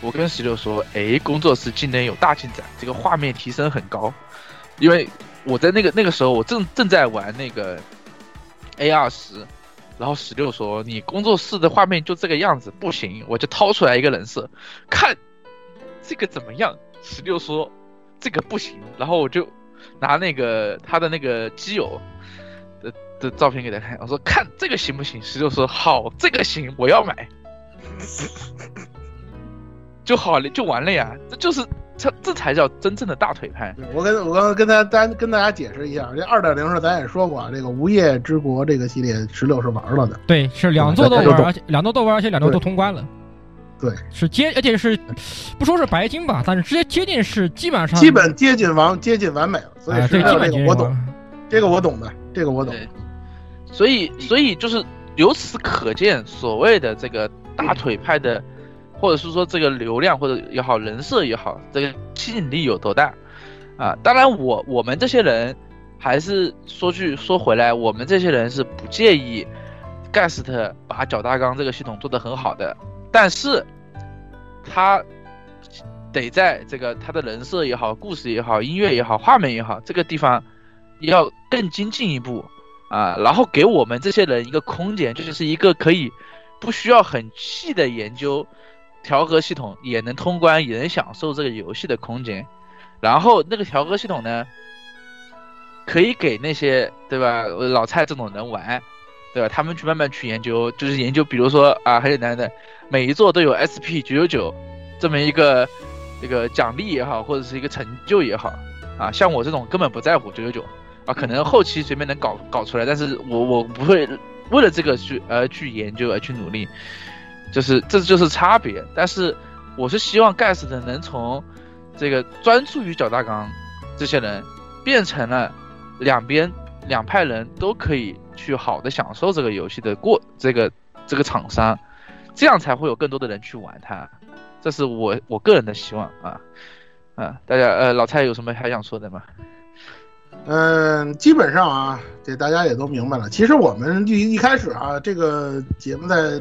我跟十六说，哎，工作室今年有大进展，这个画面提升很高，因为。我在那个那个时候，我正正在玩那个 A 二十，然后十六说：“你工作室的画面就这个样子，不行。”我就掏出来一个人设，看这个怎么样？十六说：“这个不行。”然后我就拿那个他的那个基友的的照片给他看，我说：“看这个行不行？”十六说：“好，这个行，我要买。[laughs] ”就好了，就完了呀，这就是。这这才叫真正的大腿派。我跟我刚刚跟大家单跟大家解释一下，这二点零是咱也说过啊，这个无业之国这个系列十六是玩了的。对，是两座都玩，而且两座都玩，而且两座都通关了。对，是接，而且是不说是白金吧，但是直接接近是基本上基本接近完接近完美了。所以十六这个我懂，这个我懂的，这个我懂。所以所以就是由此可见，所谓的这个大腿派的。或者是说这个流量或者也好，人设也好，这个吸引力有多大啊？当然，我我们这些人还是说句说回来，我们这些人是不介意盖斯特把角大纲这个系统做得很好的，但是他得在这个他的人设也好、故事也好、音乐也好、画面也好这个地方要更精进一步啊，然后给我们这些人一个空间，就是一个可以不需要很细的研究。调和系统也能通关，也能享受这个游戏的空间。然后那个调和系统呢，可以给那些对吧老蔡这种人玩，对吧？他们去慢慢去研究，就是研究，比如说啊，很简单的，每一座都有 SP 九九九这么一个这个奖励也好，或者是一个成就也好，啊，像我这种根本不在乎九九九啊，可能后期随便能搞搞出来，但是我我不会为了这个去而去研究而去努力，就是这就是差别。但是我是希望盖斯的能从这个专注于脚大纲这些人，变成了两边两派人都可以。去好的享受这个游戏的过这个这个厂商，这样才会有更多的人去玩它，这是我我个人的希望啊啊！大家呃，老蔡有什么还想说的吗？嗯，基本上啊，这大家也都明白了。其实我们一一开始啊，这个节目在。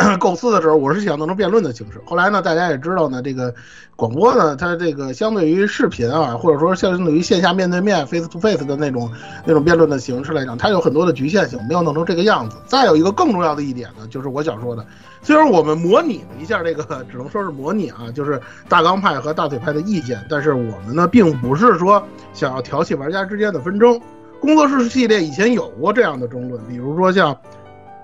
[clears throat] 构思的时候，我是想弄成辩论的形式。后来呢，大家也知道呢，这个广播呢，它这个相对于视频啊，或者说相对于线下面对面 face to face 的那种那种辩论的形式来讲，它有很多的局限性，没有弄成这个样子。再有一个更重要的一点呢，就是我想说的，虽然我们模拟了一下这个，只能说是模拟啊，就是大钢派和大腿派的意见，但是我们呢，并不是说想要挑起玩家之间的纷争。工作室系列以前有过这样的争论，比如说像。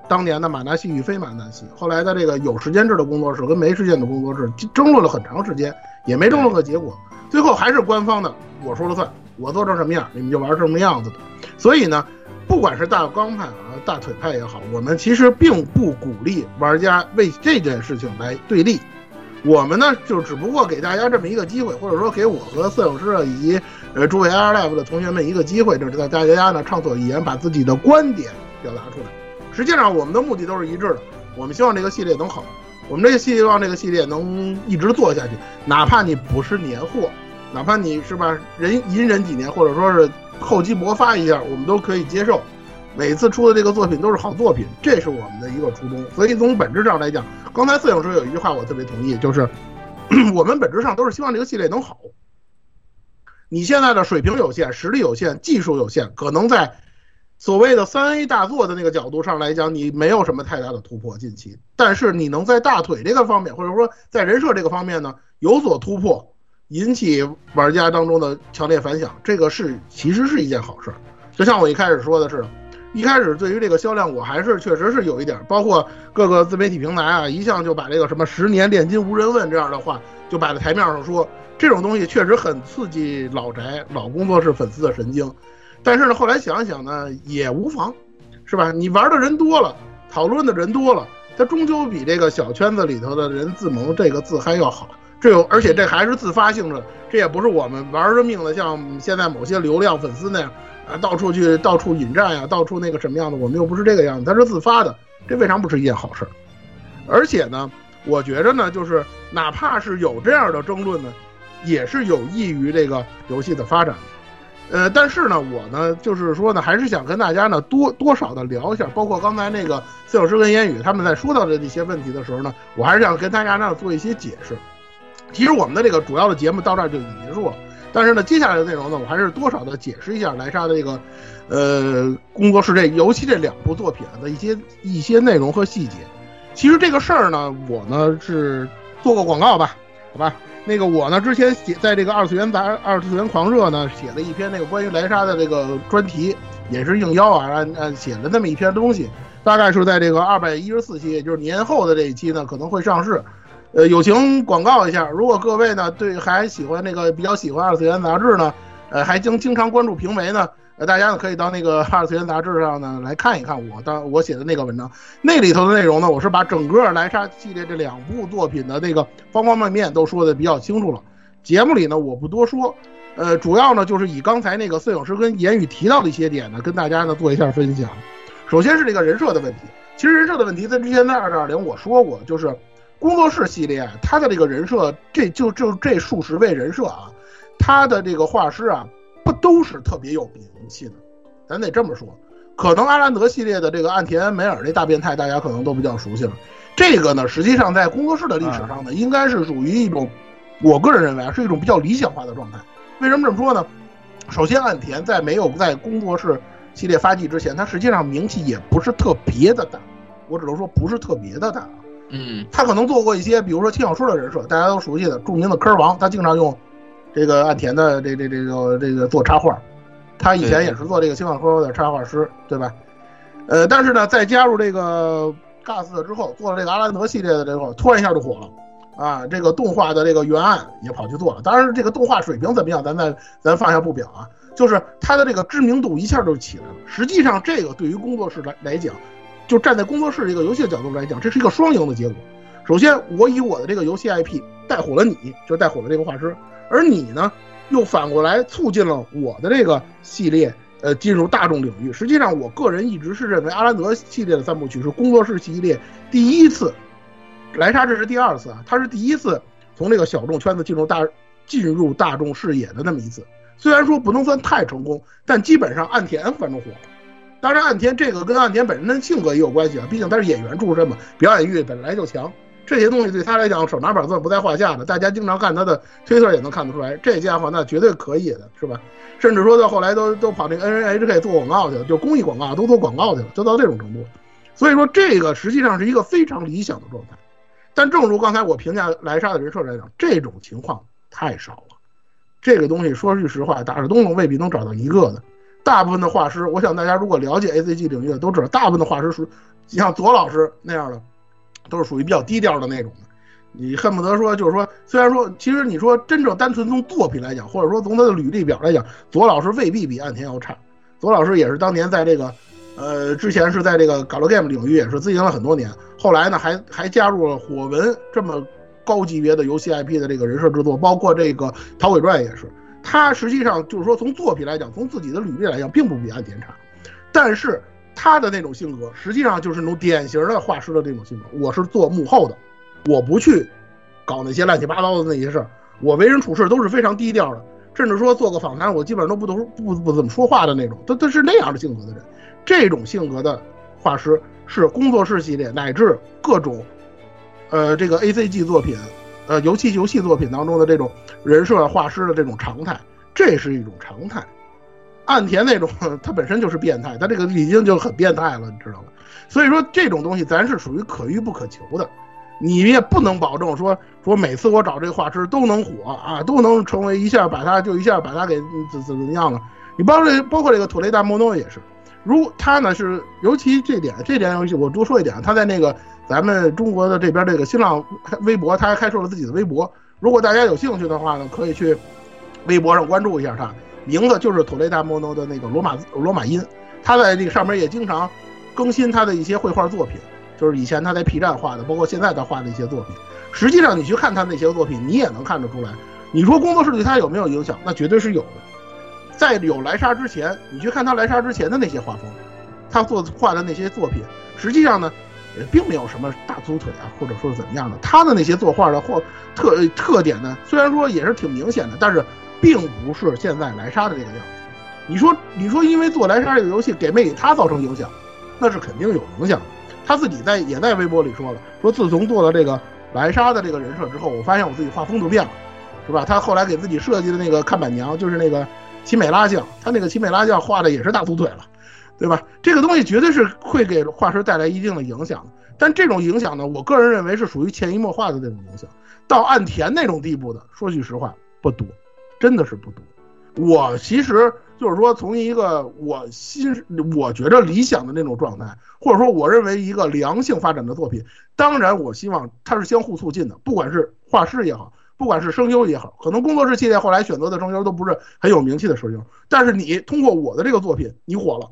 当年的马纳西与非马纳西，后来的这个有时间制的工作室跟没时间的工作室争论了很长时间，也没争论个结果，最后还是官方的我说了算，我做成什么样，你们就玩什么样子的。所以呢，不管是大钢派啊、大腿派也好，我们其实并不鼓励玩家为这件事情来对立，我们呢就只不过给大家这么一个机会，或者说给我和摄影师以及呃诸位 Air Live 的同学们一个机会，就是在大家呢畅所欲言，把自己的观点表达出来。实际上，我们的目的都是一致的。我们希望这个系列能好，我们这个希望这个系列能一直做下去。哪怕你不是年货，哪怕你是吧，忍隐忍几年，或者说是厚积薄发一下，我们都可以接受。每次出的这个作品都是好作品，这是我们的一个初衷。所以从本质上来讲，刚才摄影师有一句话我特别同意，就是我们本质上都是希望这个系列能好。你现在的水平有限，实力有限，技术有限，可能在。所谓的三 A 大作的那个角度上来讲，你没有什么太大的突破近期，但是你能在大腿这个方面，或者说在人设这个方面呢有所突破，引起玩家当中的强烈反响，这个是其实是一件好事。就像我一开始说的似的，一开始对于这个销量，我还是确实是有一点，包括各个自媒体平台啊，一向就把这个什么十年炼金无人问这样的话就摆在台面上说，这种东西确实很刺激老宅老工作室粉丝的神经。但是呢，后来想想呢，也无妨，是吧？你玩的人多了，讨论的人多了，它终究比这个小圈子里头的人自萌这个自嗨要好。这有，而且这还是自发性的，这也不是我们玩着命的，像现在某些流量粉丝那样啊，到处去到处引战呀，到处那个什么样的，我们又不是这个样子，它是自发的，这为啥不是一件好事？而且呢，我觉着呢，就是哪怕是有这样的争论呢，也是有益于这个游戏的发展。呃，但是呢，我呢，就是说呢，还是想跟大家呢多多少的聊一下，包括刚才那个四小师跟烟雨他们在说到的这些问题的时候呢，我还是想跟大家呢做一些解释。其实我们的这个主要的节目到这儿就已经结束了，但是呢，接下来的内容呢，我还是多少的解释一下莱莎的这个呃工作室这尤其这两部作品的一些一些内容和细节。其实这个事儿呢，我呢是做个广告吧，好吧。那个我呢，之前写在这个二次元杂二次元狂热呢，写了一篇那个关于莱莎的这个专题，也是应邀啊，按按写了那么一篇东西，大概是在这个二百一十四期，也就是年后的这一期呢，可能会上市。呃，友情广告一下，如果各位呢对还喜欢那个比较喜欢二次元杂志呢，呃，还经经常关注评媒呢。呃，大家呢可以到那个二次元杂志上呢来看一看我当我写的那个文章，那里头的内容呢，我是把整个莱莎系列这两部作品的那个方方面面都说的比较清楚了。节目里呢我不多说，呃，主要呢就是以刚才那个摄影师跟言语提到的一些点呢，跟大家呢做一下分享。首先是这个人设的问题，其实人设的问题在之前在二点零我说过，就是工作室系列它的这个人设，这就就这数十位人设啊，它的这个画师啊。不都是特别有名气的，咱得这么说。可能阿兰德系列的这个岸田梅尔这大变态，大家可能都比较熟悉了。这个呢，实际上在工作室的历史上呢，应该是属于一种，我个人认为啊，是一种比较理想化的状态。为什么这么说呢？首先，岸田在没有在工作室系列发迹之前，他实际上名气也不是特别的大。我只能说不是特别的大。嗯，他可能做过一些，比如说轻小说的人设，大家都熟悉的著名的科王，他经常用。这个岸田的这这这个这个做插画，他以前也是做这个轻小说的插画师，对吧？呃，但是呢，在加入这个 GAS 之后，做了这个阿兰德系列的之后，突然一下就火了。啊，这个动画的这个原案也跑去做了，当然这个动画水平怎么样，咱再咱放下不表啊。就是他的这个知名度一下就起来了。实际上，这个对于工作室来来讲，就站在工作室这个游戏的角度来讲，这是一个双赢的结果。首先，我以我的这个游戏 IP 带火了你，就带火了这个画师，而你呢，又反过来促进了我的这个系列呃进入大众领域。实际上，我个人一直是认为阿兰德系列的三部曲是工作室系列第一次。莱莎这是第二次啊，他是第一次从这个小众圈子进入大进入大众视野的那么一次。虽然说不能算太成功，但基本上岸田反正火了。当然，岸田这个跟岸田本人的性格也有关系啊，毕竟他是演员出身嘛，表演欲本来就强，这些东西对他来讲手拿板算不在话下的。大家经常看他的推特也能看得出来，这家伙那绝对可以的，是吧？甚至说到后来都都跑那个 NHK 做广告去了，就公益广告都做广告去了，就到这种程度。所以说，这个实际上是一个非常理想的状态。但正如刚才我评价莱莎的人设来讲，这种情况太少了。这个东西说句实话，打着灯笼未必能找到一个的。大部分的画师，我想大家如果了解 A C G 领域的都知道，大部分的画师属像左老师那样的，都是属于比较低调的那种的。你恨不得说，就是说，虽然说，其实你说真正单纯从作品来讲，或者说从他的履历表来讲，左老师未必比岸田要差。左老师也是当年在这个。呃，之前是在这个 Galgame 领域也是经营了很多年，后来呢还还加入了火纹这么高级别的游戏 IP 的这个人设制作，包括这个《逃鬼传》也是。他实际上就是说从作品来讲，从自己的履历来讲，并不比岸田差，但是他的那种性格，实际上就是那种典型的画师的这种性格。我是做幕后的，我不去搞那些乱七八糟的那些事儿，我为人处事都是非常低调的，甚至说做个访谈，我基本上都不都不不怎么说话的那种。他他是那样的性格的人。这种性格的画师是工作室系列乃至各种，呃，这个 A C G 作品，呃，游戏游戏作品当中的这种人设画师的这种常态，这是一种常态。岸田那种 [laughs] 他本身就是变态，他这个已经就很变态了，你知道吗？所以说这种东西咱是属于可遇不可求的，你也不能保证说说每次我找这个画师都能火啊，都能成为一下把他就一下把他给怎怎么样了？你包括包括这个土雷达莫诺也是。如他呢是，尤其这点，这点游戏我多说一点，他在那个咱们中国的这边这个新浪微博，他还开设了自己的微博。如果大家有兴趣的话呢，可以去微博上关注一下他，名字就是土雷达莫诺的那个罗马罗马音。他在这个上面也经常更新他的一些绘画作品，就是以前他在 P 站画的，包括现在他画的一些作品。实际上你去看他那些作品，你也能看得出来。你说工作室对他有没有影响？那绝对是有的。在有莱莎之前，你去看他莱莎之前的那些画风，他做画的那些作品，实际上呢，也并没有什么大粗腿啊，或者说是怎么样的。他的那些作画的或特特点呢，虽然说也是挺明显的，但是并不是现在莱莎的这个样子。你说，你说因为做莱莎这个游戏给没给他造成影响，那是肯定有影响的。他自己在也在微博里说了，说自从做了这个莱莎的这个人设之后，我发现我自己画风都变了，是吧？他后来给自己设计的那个看板娘，就是那个。奇美拉酱，他那个奇美拉酱画的也是大粗腿了，对吧？这个东西绝对是会给画师带来一定的影响，但这种影响呢，我个人认为是属于潜移默化的那种影响。到岸田那种地步的，说句实话不多，真的是不多。我其实就是说，从一个我心我觉着理想的那种状态，或者说我认为一个良性发展的作品，当然我希望它是相互促进的，不管是画师也好。不管是声优也好，可能工作室系列后来选择的声优都不是很有名气的声优，但是你通过我的这个作品，你火了，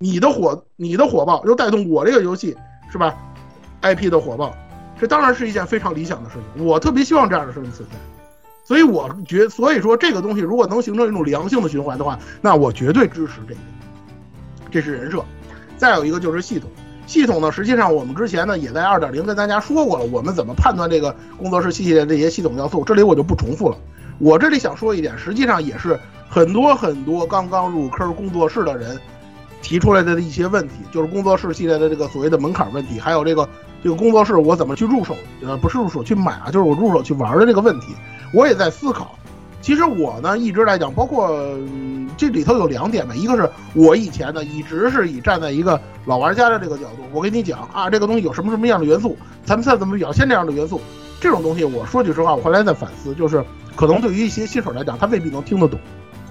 你的火，你的火爆又带动我这个游戏，是吧？IP 的火爆，这当然是一件非常理想的事情。我特别希望这样的事情存在，所以我觉，所以说这个东西如果能形成一种良性的循环的话，那我绝对支持这个。这是人设，再有一个就是系统。系统呢，实际上我们之前呢也在二点零跟大家说过了，我们怎么判断这个工作室系列这些系统要素，这里我就不重复了。我这里想说一点，实际上也是很多很多刚刚入坑工作室的人提出来的一些问题，就是工作室系列的这个所谓的门槛问题，还有这个这个工作室我怎么去入手，呃，不是入手去买啊，就是我入手去玩的这个问题，我也在思考。其实我呢，一直来讲，包括这里头有两点吧，一个是我以前呢，一直是以站在一个老玩家的这个角度，我跟你讲啊，这个东西有什么什么样的元素，咱们再怎么表现这样的元素，这种东西，我说句实话，我后来在反思，就是可能对于一些新手来讲，他未必能听得懂。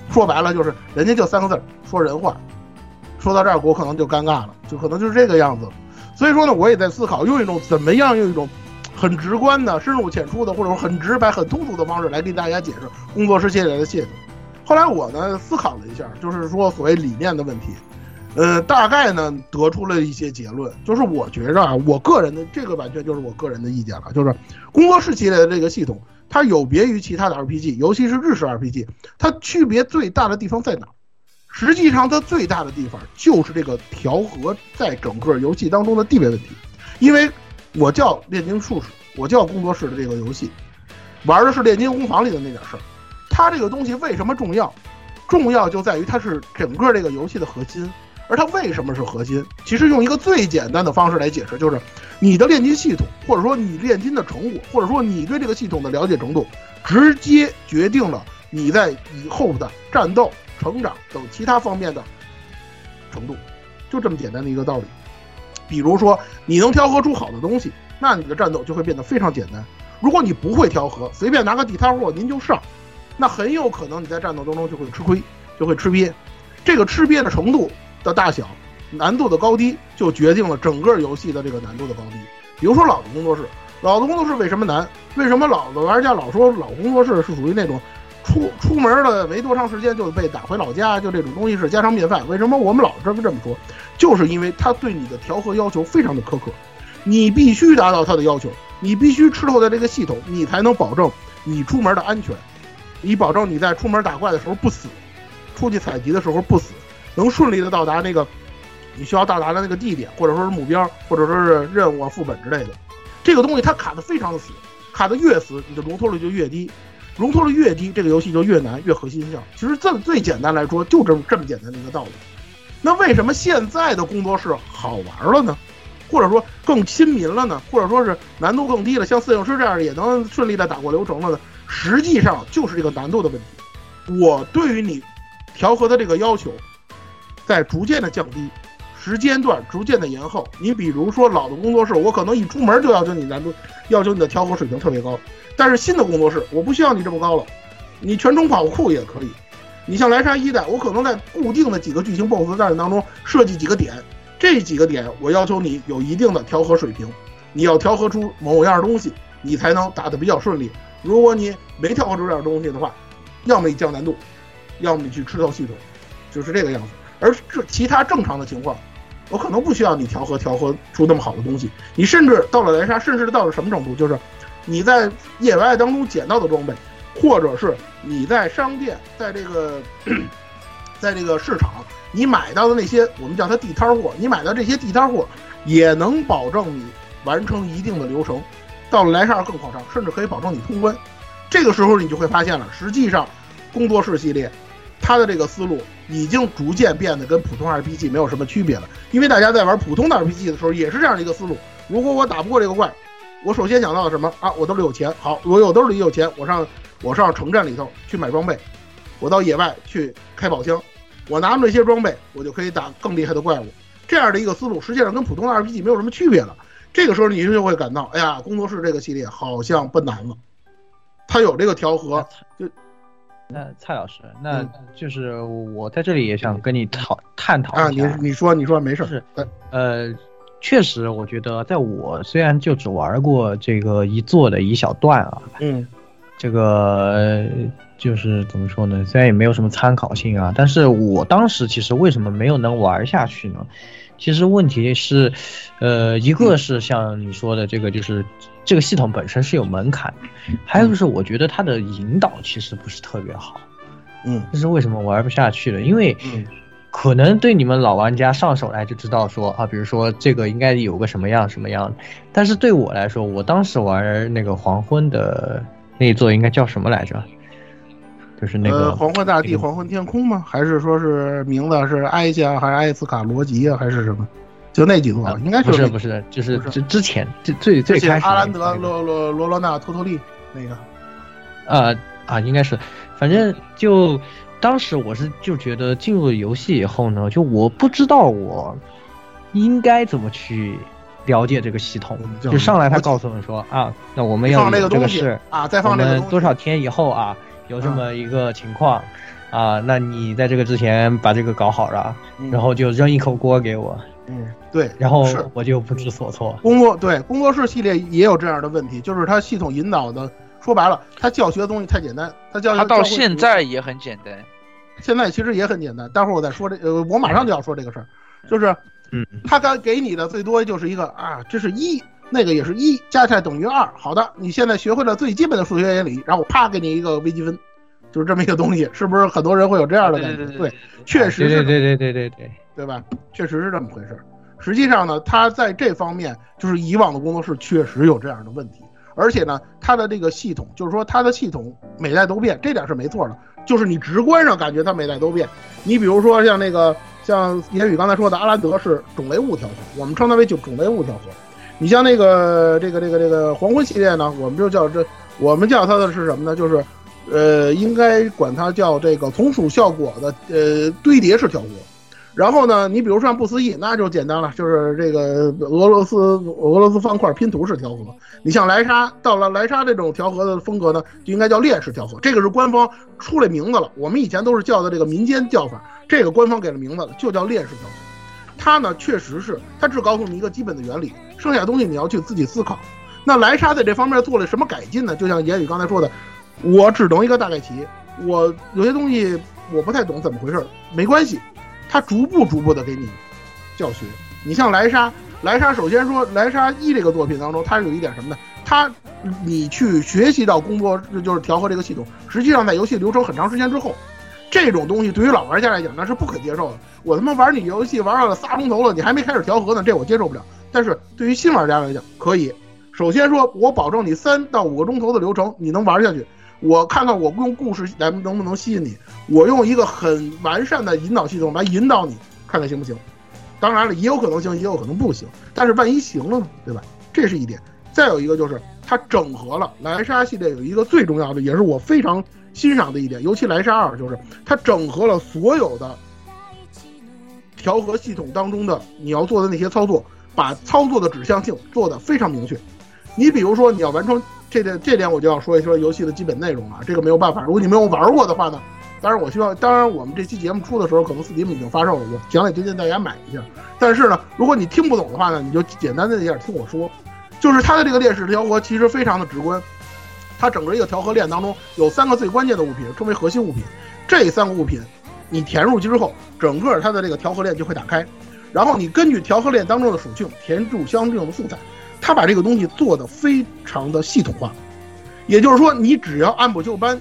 说白了就是人家就三个字，说人话，说到这儿，我可能就尴尬了，就可能就是这个样子。所以说呢，我也在思考，用一种怎么样，用一种很直观的、深入浅出的，或者说很直白、很通俗的方式来给大家解释工作室系列的系统。后来我呢思考了一下，就是说所谓理念的问题，呃，大概呢得出了一些结论，就是我觉着啊，我个人的这个完全就是我个人的意见了，就是工作室系列的这个系统，它有别于其他的 RPG，尤其是日式 RPG，它区别最大的地方在哪？实际上，它最大的地方就是这个调和在整个游戏当中的地位问题。因为我叫炼金术士，我叫工作室的这个游戏，玩的是炼金工坊里的那点事儿。它这个东西为什么重要？重要就在于它是整个这个游戏的核心。而它为什么是核心？其实用一个最简单的方式来解释，就是你的炼金系统，或者说你炼金的成果，或者说你对这个系统的了解程度，直接决定了你在以后的战斗。成长等其他方面的程度，就这么简单的一个道理。比如说，你能调和出好的东西，那你的战斗就会变得非常简单。如果你不会调和，随便拿个地摊货您就上，那很有可能你在战斗当中就会吃亏，就会吃瘪。这个吃瘪的程度的大小、难度的高低，就决定了整个游戏的这个难度的高低。比如说老的工作室，老的工作室为什么难？为什么老的玩家老说老工作室是属于那种？出出门了没多长时间就被打回老家，就这种东西是家常便饭。为什么我们老这么这么说？就是因为他对你的调和要求非常的苛刻，你必须达到他的要求，你必须吃透他这个系统，你才能保证你出门的安全，你保证你在出门打怪的时候不死，出去采集的时候不死，能顺利的到达那个你需要到达的那个地点，或者说是目标，或者说是任务啊副本之类的。这个东西它卡的非常的死，卡的越死，你的容错率就越低。容错率越低，这个游戏就越难，越核心性。其实这最简单来说，就这么这么简单的一个道理。那为什么现在的工作室好玩了呢？或者说更亲民了呢？或者说是难度更低了，像摄影师这样也能顺利的打过流程了呢？实际上就是这个难度的问题。我对于你调和的这个要求，在逐渐的降低，时间段逐渐的延后。你比如说老的工作室，我可能一出门就要求你难度，要求你的调和水平特别高。但是新的工作室，我不需要你这么高了，你全程跑酷也可以。你像莱莎一代，我可能在固定的几个剧情 BOSS 战当中设计几个点，这几个点我要求你有一定的调和水平，你要调和出某样东西，你才能打得比较顺利。如果你没调和出这样东西的话，要么你降难度，要么你去吃透系统，就是这个样子。而这其他正常的情况，我可能不需要你调和调和出那么好的东西。你甚至到了莱莎，甚至到了什么程度，就是。你在野外当中捡到的装备，或者是你在商店，在这个，[clears throat] 在这个市场，你买到的那些我们叫它地摊货，你买到这些地摊货，也能保证你完成一定的流程。到了莱莎更夸张，甚至可以保证你通关。这个时候你就会发现了，实际上工作室系列它的这个思路已经逐渐变得跟普通 RPG 没有什么区别了。因为大家在玩普通的 RPG 的时候，也是这样的一个思路：如果我打不过这个怪。我首先想到的什么啊？我兜里有钱，好，我有兜里有钱，我上我上城镇里头去买装备，我到野外去开宝箱，我拿着这些装备，我就可以打更厉害的怪物。这样的一个思路，实际上跟普通的 RPG 没有什么区别了。这个时候你就会感到，哎呀，工作室这个系列好像不难了，它有这个调和。就那蔡老师，那就是我在这里也想跟你讨探讨啊，你你说你说没事，是呃。确实，我觉得在我虽然就只玩过这个一座的一小段啊，嗯，这个就是怎么说呢？虽然也没有什么参考性啊，但是我当时其实为什么没有能玩下去呢？其实问题是，呃，一个是像你说的这个，就是这个系统本身是有门槛，还有就是我觉得它的引导其实不是特别好，嗯，这是为什么玩不下去了？因为。可能对你们老玩家上手来就知道说啊，比如说这个应该有个什么样什么样，但是对我来说，我当时玩那个黄昏的那一座应该叫什么来着？就是那个黄昏大地、黄昏天空吗？还是说是名字是埃加还是埃斯卡罗吉啊？还是什么？就那几座，应该是不是不是，就是之之前最最最开始阿兰德罗罗罗罗纳托托利那个，呃啊，应该是，反正就。当时我是就觉得进入了游戏以后呢，就我不知道我应该怎么去了解这个系统。就上来他告诉我们说啊，那我们要这个是啊，再放这个多少天以后啊，有这么一个情况，啊，那你在这个之前把这个搞好了，嗯然后就扔一口锅给我，嗯，对，然后我就不知所措。工作对工作室系列也有这样的问题，就是它系统引导的，说白了，他教学的东西太简单，他教他到现在也很简单。现在其实也很简单。待会儿我再说这，呃，我马上就要说这个事儿，就是嗯，他刚给你的最多就是一个啊，这是一，那个也是一，加起来等于二。好的，你现在学会了最基本的数学原理，然后我啪给你一个微积分，就是这么一个东西，是不是很多人会有这样的感觉？对对，确实是对对对对对对对，对吧？确实是这么回事儿。实际上呢，他在这方面就是以往的工作室确实有这样的问题，而且呢，它的这个系统，就是说它的系统每代都变，这点是没错的。就是你直观上感觉它每代都变。你比如说像那个像言语刚才说的阿兰德是种类物调和，我们称它为就种类物调和。你像那个这个这个这个黄昏系列呢，我们就叫这我们叫它的是什么呢？就是呃，应该管它叫这个从属效果的呃堆叠式调和。然后呢，你比如说像不思议，那就简单了，就是这个俄罗斯俄罗斯方块拼图式调和。你像莱莎，到了莱莎这种调和的风格呢，就应该叫链式调和。这个是官方出来名字了，我们以前都是叫的这个民间叫法，这个官方给了名字了，就叫链式调和。它呢，确实是它只告诉你一个基本的原理，剩下的东西你要去自己思考。那莱莎在这方面做了什么改进呢？就像言语刚才说的，我只能一个大概齐，我有些东西我不太懂怎么回事，没关系，它逐步逐步的给你教学。你像莱莎，莱莎首先说莱莎一这个作品当中，它是有一点什么呢？它你去学习到工作就是调和这个系统，实际上在游戏流程很长时间之后，这种东西对于老玩家来讲那是不可接受的。我他妈玩你游戏玩了仨钟头了，你还没开始调和呢，这我接受不了。但是对于新玩家来讲，可以。首先说，我保证你三到五个钟头的流程你能玩下去。我看看我用故事来能不能吸引你，我用一个很完善的引导系统来引导你，看看行不行？当然了，也有可能行，也有可能不行。但是万一行了呢，对吧？这是一点。再有一个就是它整合了莱莎系列有一个最重要的，也是我非常欣赏的一点，尤其莱莎二就是它整合了所有的调和系统当中的你要做的那些操作，把操作的指向性做得非常明确。你比如说你要完成这点，这点我就要说一说游戏的基本内容了。这个没有办法，如果你没有玩过的话呢，当然我希望，当然我们这期节目出的时候，可能 Steam 已经发售了，我强烈推荐大家买一下。但是呢，如果你听不懂的话呢，你就简单的一下听我说，就是它的这个链式调和其实非常的直观。它整个一个调和链当中有三个最关键的物品，称为核心物品。这三个物品你填入去之后，整个它的这个调和链就会打开，然后你根据调和链当中的属性填入相应的素材。他把这个东西做得非常的系统化，也就是说，你只要按部就班，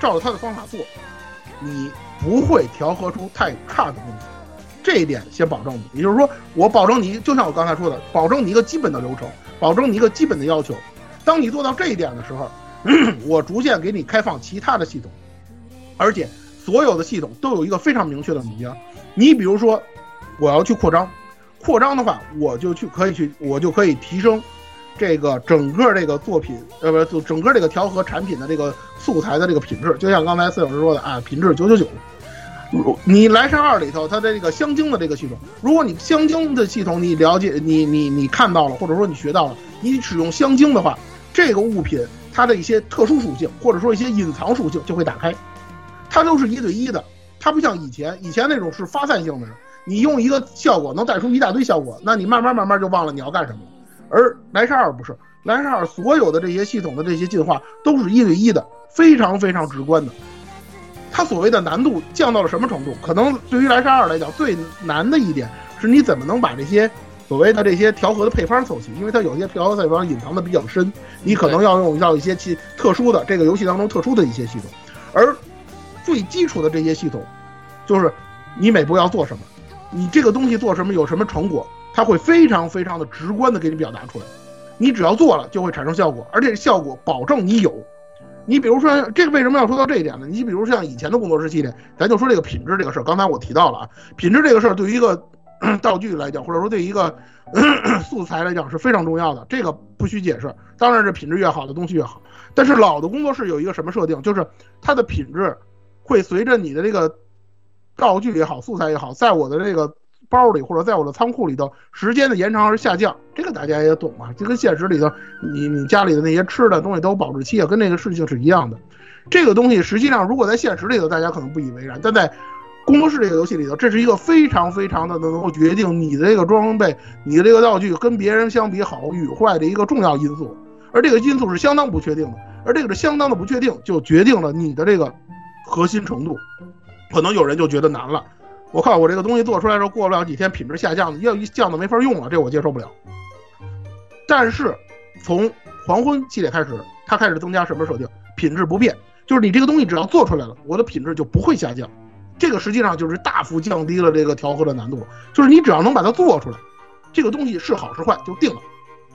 照着他的方法做，你不会调和出太差的东西。这一点先保证你，也就是说，我保证你，就像我刚才说的，保证你一个基本的流程，保证你一个基本的要求。当你做到这一点的时候，[clears throat] 我逐渐给你开放其他的系统，而且所有的系统都有一个非常明确的目标。你比如说，我要去扩张。扩张的话，我就去可以去，我就可以提升这个整个这个作品，呃，不，就整个这个调和产品的这个素材的这个品质。就像刚才四老师说的啊，品质九九九。你莱莎二里头，它的这个香精的这个系统，如果你香精的系统你了解，你你你看到了，或者说你学到了，你使用香精的话，这个物品它的一些特殊属性，或者说一些隐藏属性就会打开，它都是一对一的，它不像以前，以前那种是发散性的。你用一个效果能带出一大堆效果，那你慢慢慢慢就忘了你要干什么。而莱莎二不是，莱莎二所有的这些系统的这些进化都是一对一的，非常非常直观的。它所谓的难度降到了什么程度？可能对于莱莎二来讲，最难的一点是你怎么能把这些所谓的这些调和的配方凑齐，因为它有些调和配方隐藏的比较深，你可能要用到一些其特殊的这个游戏当中特殊的一些系统。而最基础的这些系统，就是你每步要做什么。你这个东西做什么有什么成果，它会非常非常的直观的给你表达出来。你只要做了，就会产生效果，而且效果保证你有。你比如说，这个为什么要说到这一点呢？你比如像以前的工作室系列，咱就说这个品质这个事儿。刚才我提到了啊，品质这个事儿对于一个 [clears throat] 道具来讲，或者说对一个 [clears throat] 素材来讲是非常重要的，这个不需解释。当然，这品质越好的东西越好。但是老的工作室有一个什么设定，就是它的品质会随着你的这个。道具也好，素材也好，在我的这个包里或者在我的仓库里头，时间的延长而下降，这个大家也懂啊。就跟现实里头，你你家里的那些吃的东西都有保质期啊，跟那个事情是一样的。这个东西实际上如果在现实里头，大家可能不以为然，但在工作室这个游戏里头，这是一个非常非常的能够决定你的这个装备、你的这个道具跟别人相比好与坏的一个重要因素。而这个因素是相当不确定的，而这个是相当的不确定，就决定了你的这个核心程度。可能有人就觉得难了，我靠，我这个东西做出来之后，过不了几天品质下降，要一降的没法用了，这我接受不了。但是从黄昏系列开始，它开始增加什么设定？品质不变，就是你这个东西只要做出来了，我的品质就不会下降。这个实际上就是大幅降低了这个调和的难度，就是你只要能把它做出来，这个东西是好是坏就定了，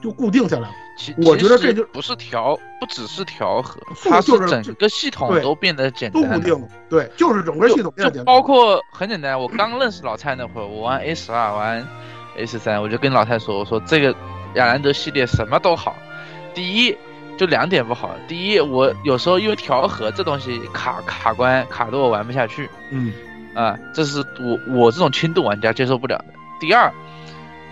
就固定下来了。其我觉得这就不是调，不只是调和，它是整个系统都变得简单了。都固定了，对，就是整个系统变就简单。包括很简单，我刚认识老蔡那会儿，我玩 A 十二，玩 A 十三，我就跟老蔡说，我说这个亚兰德系列什么都好，第一就两点不好，第一我有时候因为调和这东西卡卡关卡的我玩不下去嗯，啊，这是我我这种轻度玩家接受不了的。第二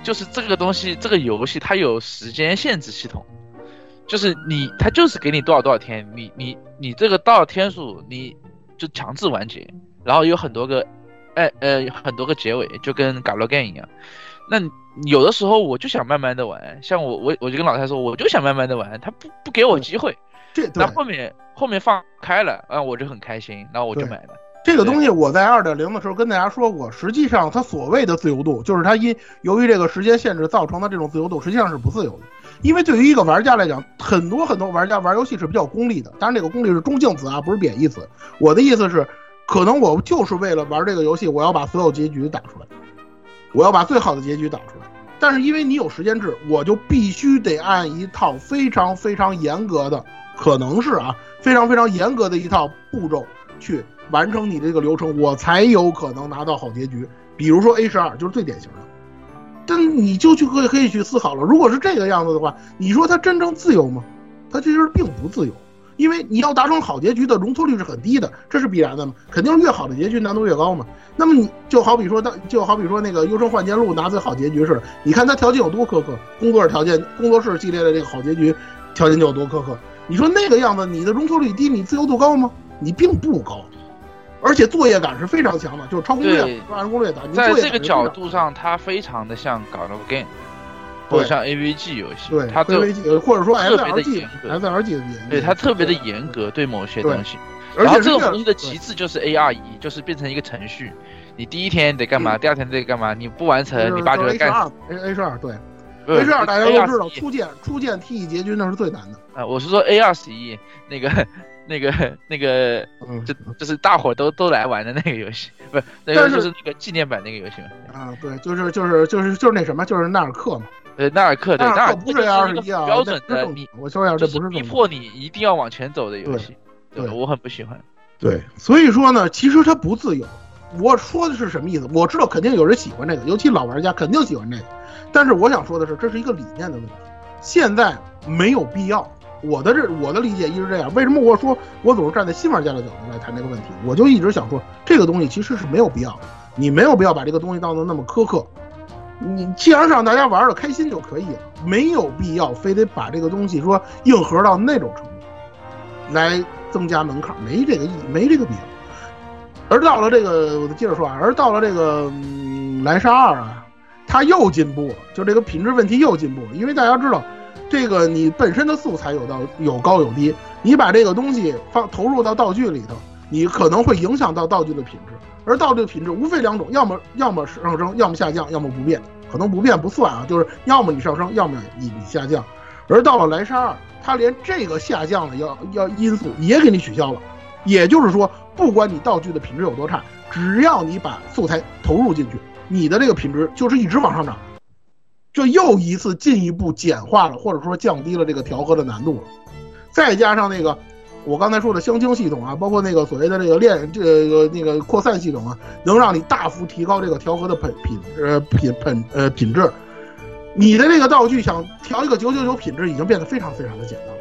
就是这个东西这个游戏它有时间限制系统。就是你，它就是给你多少多少天，你你你这个到了天数，你就强制完结，然后有很多个，哎呃很多个结尾，就跟 Galogan 一样。那有的时候我就想慢慢的玩，像我我我就跟老太说，我就想慢慢的玩，他不不给我机会，那后面后面放开了，啊我就很开心，然后我就对买了。这个东西我在二点零的时候跟大家说过，实际上它所谓的自由度，就是它因由于这个时间限制造成的这种自由度，实际上是不自由的。因为对于一个玩家来讲，很多很多玩家玩游戏是比较功利的，当然这个功利是中性词啊，不是贬义词。我的意思是，可能我就是为了玩这个游戏，我要把所有结局打出来，我要把最好的结局打出来。但是因为你有时间制，我就必须得按一套非常非常严格的，可能是啊非常非常严格的一套步骤去完成你这个流程，我才有可能拿到好结局。比如说 A 十二就是最典型的。但你就去可以可以去思考了，如果是这个样子的话，你说它真正自由吗？它其实并不自由，因为你要达成好结局的容错率是很低的，这是必然的嘛，肯定是越好的结局难度越高嘛。那么你就好比说，当就好比说那个《优胜幻剑录》拿最好结局似的，你看它条件有多苛刻，工作室条件，工作室系列的这个好结局条件就有多苛刻。你说那个样子，你的容错率低，你自由度高吗？你并不高，而且作业感是非常强的，就是超攻略对，按攻略打。你在这个角度上，它非常的像 Galogan，或者像 AVG 游戏，对，它都 VVG 或者说特别的严格 SLG 的严，对它特别的严格对某些东西。然后而且这种东西的极致就是 A R 一，就是变成一个程序，你第一天得干嘛，第二天得干嘛，你不完成，你爸就会 H 干二 A H 二对不是 H 二大家都知道，初见初见 T E 结局那是最难的。啊，我是说 A 二十一那个那个那个，嗯就就是大伙都都来玩的那个游戏，不是那个就是那个纪念版那个游戏嘛。啊，对，就是就是就是就是那什么，就是纳尔克嘛。呃，纳尔克对，纳尔不是 A 二十就是标准的，那不是正你我说一下，这就是不是正逼迫你一定要往前走的游戏，对对我很不喜欢。对，所以说呢，其实它不自由。我说的是什么意思？我知道肯定有人喜欢这个，尤其老玩家肯定喜欢这个。但是我想说的是，这是一个理念的问题，现在没有必要。我的这我的理解一直这样。为什么我说我总是站在新玩家的角度来谈这个问题？我就一直想说，这个东西其实是没有必要的，你没有必要把这个东西当得那么苛刻。你既然让大家玩的开心就可以了，没有必要非得把这个东西说硬核到那种程度，来增加门槛，没这个意，没这个必要。而到了这个，我接着说啊，而到了这个嗯，蓝沙二啊，它又进步了，就这个品质问题又进步了，因为大家知道，这个你本身的素材有到有高有低，你把这个东西放投入到道具里头，你可能会影响到道具的品质，而道具的品质无非两种，要么要么上升，要么下降，要么不变，可能不变不算啊，就是要么你上升，要么你你下降。而到了莱莎二，它连这个下降的要要因素也给你取消了，也就是说，不管你道具的品质有多差，只要你把素材投入进去，你的这个品质就是一直往上涨。这又一次进一步简化了，或者说降低了这个调和的难度了。再加上那个我刚才说的相清系统啊，包括那个所谓的这个链这个那个扩散系统啊，能让你大幅提高这个调和的品品呃品品呃品质。你的这个道具想调一个九九九品质，已经变得非常非常的简单。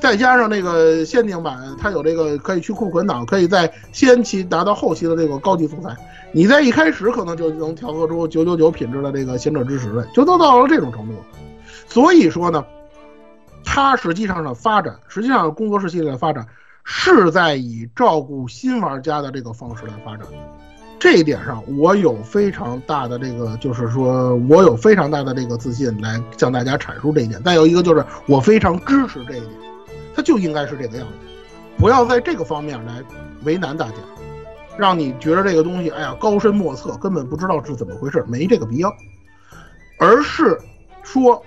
再加上那个限定版，它有这个可以去库存档，可以在先期达到后期的这个高级素材。你在一开始可能就能调和出九九九品质的这个贤者之石来，就都到了这种程度。所以说呢，它实际上的发展，实际上工作室系列的发展是在以照顾新玩家的这个方式来发展。这一点上，我有非常大的这个，就是说我有非常大的这个自信来向大家阐述这一点。再有一个就是，我非常支持这一点，它就应该是这个样子，不要在这个方面来为难大家，让你觉得这个东西，哎呀高深莫测，根本不知道是怎么回事，没这个必要，而是说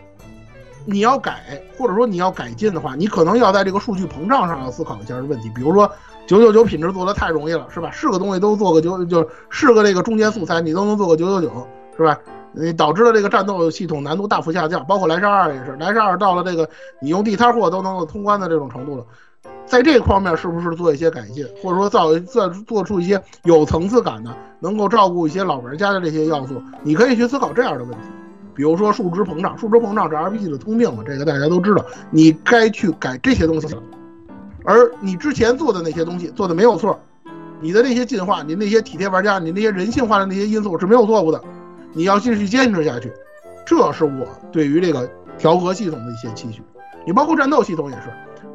你要改，或者说你要改进的话，你可能要在这个数据膨胀上要思考一下问题，比如说。九九九品质做的太容易了，是吧？是个东西都做个九，就是个这个中间素材，你都能做个九九九，是吧？你导致了这个战斗系统难度大幅下降，包括莱莎二也是，莱莎二到了这个你用地摊货都能够通关的这种程度了，在这方面是不是做一些改进，或者说造做做出一些有层次感的，能够照顾一些老玩家的这些要素？你可以去思考这样的问题，比如说数值膨胀，数值膨胀是 RPG 的通病嘛，这个大家都知道，你该去改这些东西了。而你之前做的那些东西做的没有错，你的那些进化，你那些体贴玩家，你那些人性化的那些因素是没有错误的，你要继续坚持下去，这是我对于这个调和系统的一些期许。你包括战斗系统也是，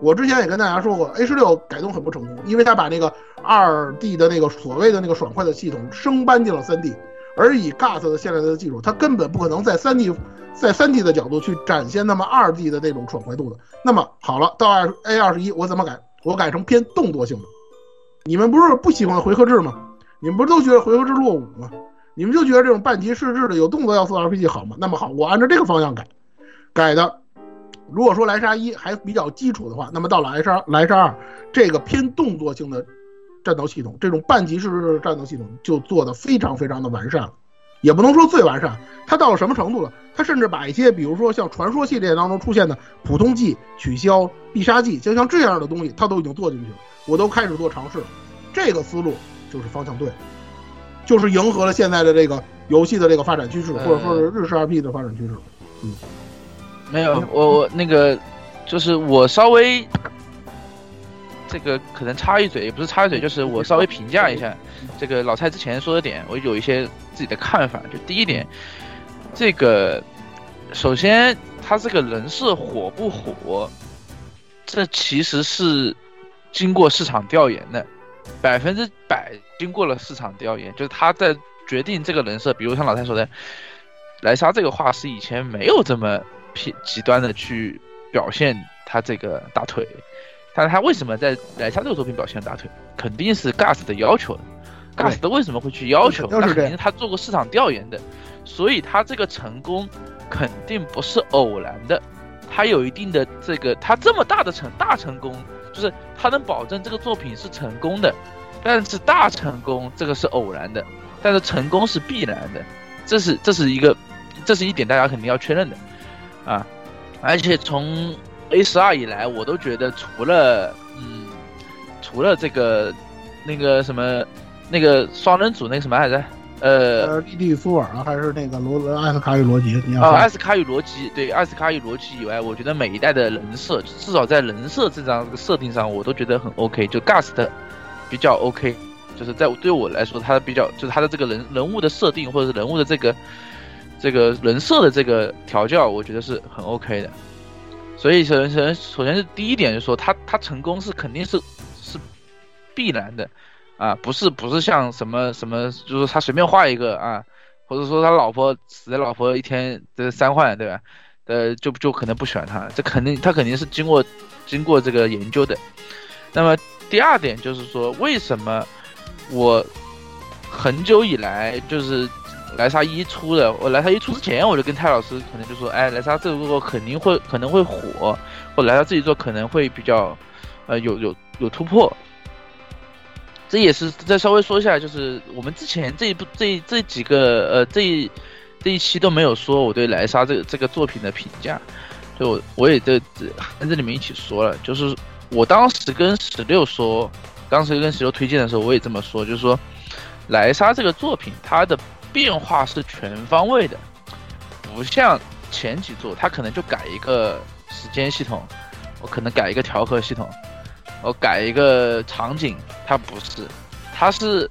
我之前也跟大家说过，A 十六改动很不成功，因为他把那个二 D 的那个所谓的那个爽快的系统升搬进了三 D，而以 GUT 的现在的技术，它根本不可能在三 D。在三 D 的角度去展现那么二 D 的那种爽快度的，那么好了，到二 A 二十一我怎么改？我改成偏动作性的。你们不是不喜欢回合制吗？你们不是都觉得回合制落伍吗？你们就觉得这种半级试制的有动作要素的 RPG 好吗？那么好，我按照这个方向改，改的。如果说莱莎一还比较基础的话，那么到了莱莎莱莎二这个偏动作性的战斗系统，这种半级试制的战斗系统就做的非常非常的完善了。也不能说最完善，它到了什么程度了？它甚至把一些，比如说像传说系列当中出现的普通技取消、必杀技，就像这样的东西，它都已经做进去了。我都开始做尝试了，这个思路就是方向对了，就是迎合了现在的这个游戏的这个发展趋势，或者说是日式 RP 的发展趋势。嗯，没有，我我那个就是我稍微。这个可能插一嘴，也不是插一嘴，就是我稍微评价一下这个老蔡之前说的点，我有一些自己的看法。就第一点，这个首先他这个人设火不火，这其实是经过市场调研的，百分之百经过了市场调研。就是他在决定这个人设，比如像老蔡说的，莱莎这个画师以前没有这么偏极端的去表现他这个大腿。但是他为什么在莱莎这个作品表现大腿？肯定是 Gas 的要求的。Gas 的为什么会去要求？那肯定是他做过市场调研的，所以他这个成功肯定不是偶然的。他有一定的这个，他这么大的成大成功，就是他能保证这个作品是成功的。但是大成功这个是偶然的，但是成功是必然的。这是这是一个，这是一点大家肯定要确认的啊！而且从 A 十二以来，我都觉得除了嗯，除了这个那个什么那个双人组那个什么来着？呃，莉莉苏尔还是那个罗艾斯卡与罗辑？啊，艾斯卡与罗辑，对，艾斯卡与罗辑以外，我觉得每一代的人设，至少在人设这张设定上，我都觉得很 OK。就 Gust 比较 OK，就是在对我来说，他的比较就是他的这个人人物的设定，或者是人物的这个这个人设的这个调教，我觉得是很 OK 的。所以首先，首先，首先是第一点，就是说他他成功是肯定是是必然的，啊，不是不是像什么什么，就是他随便画一个啊，或者说他老婆死的老婆一天的三换，对吧？呃，就就可能不喜欢他，这肯定他肯定是经过经过这个研究的。那么第二点就是说，为什么我很久以来就是。莱莎一出的，我莱莎一出之前，我就跟泰老师可能就说，哎，莱莎这个作肯定会可能会火，或莱莎自己做可能会比较，呃，有有有突破。这也是再稍微说一下，就是我们之前这一部这这几个呃这一这一期都没有说我对莱莎这个这个作品的评价，就我我也在跟这里面一起说了，就是我当时跟十六说，当时跟十六推荐的时候，我也这么说，就是说莱莎这个作品它的。变化是全方位的，不像前几座，它可能就改一个时间系统，我可能改一个调和系统，我改一个场景，它不是，它是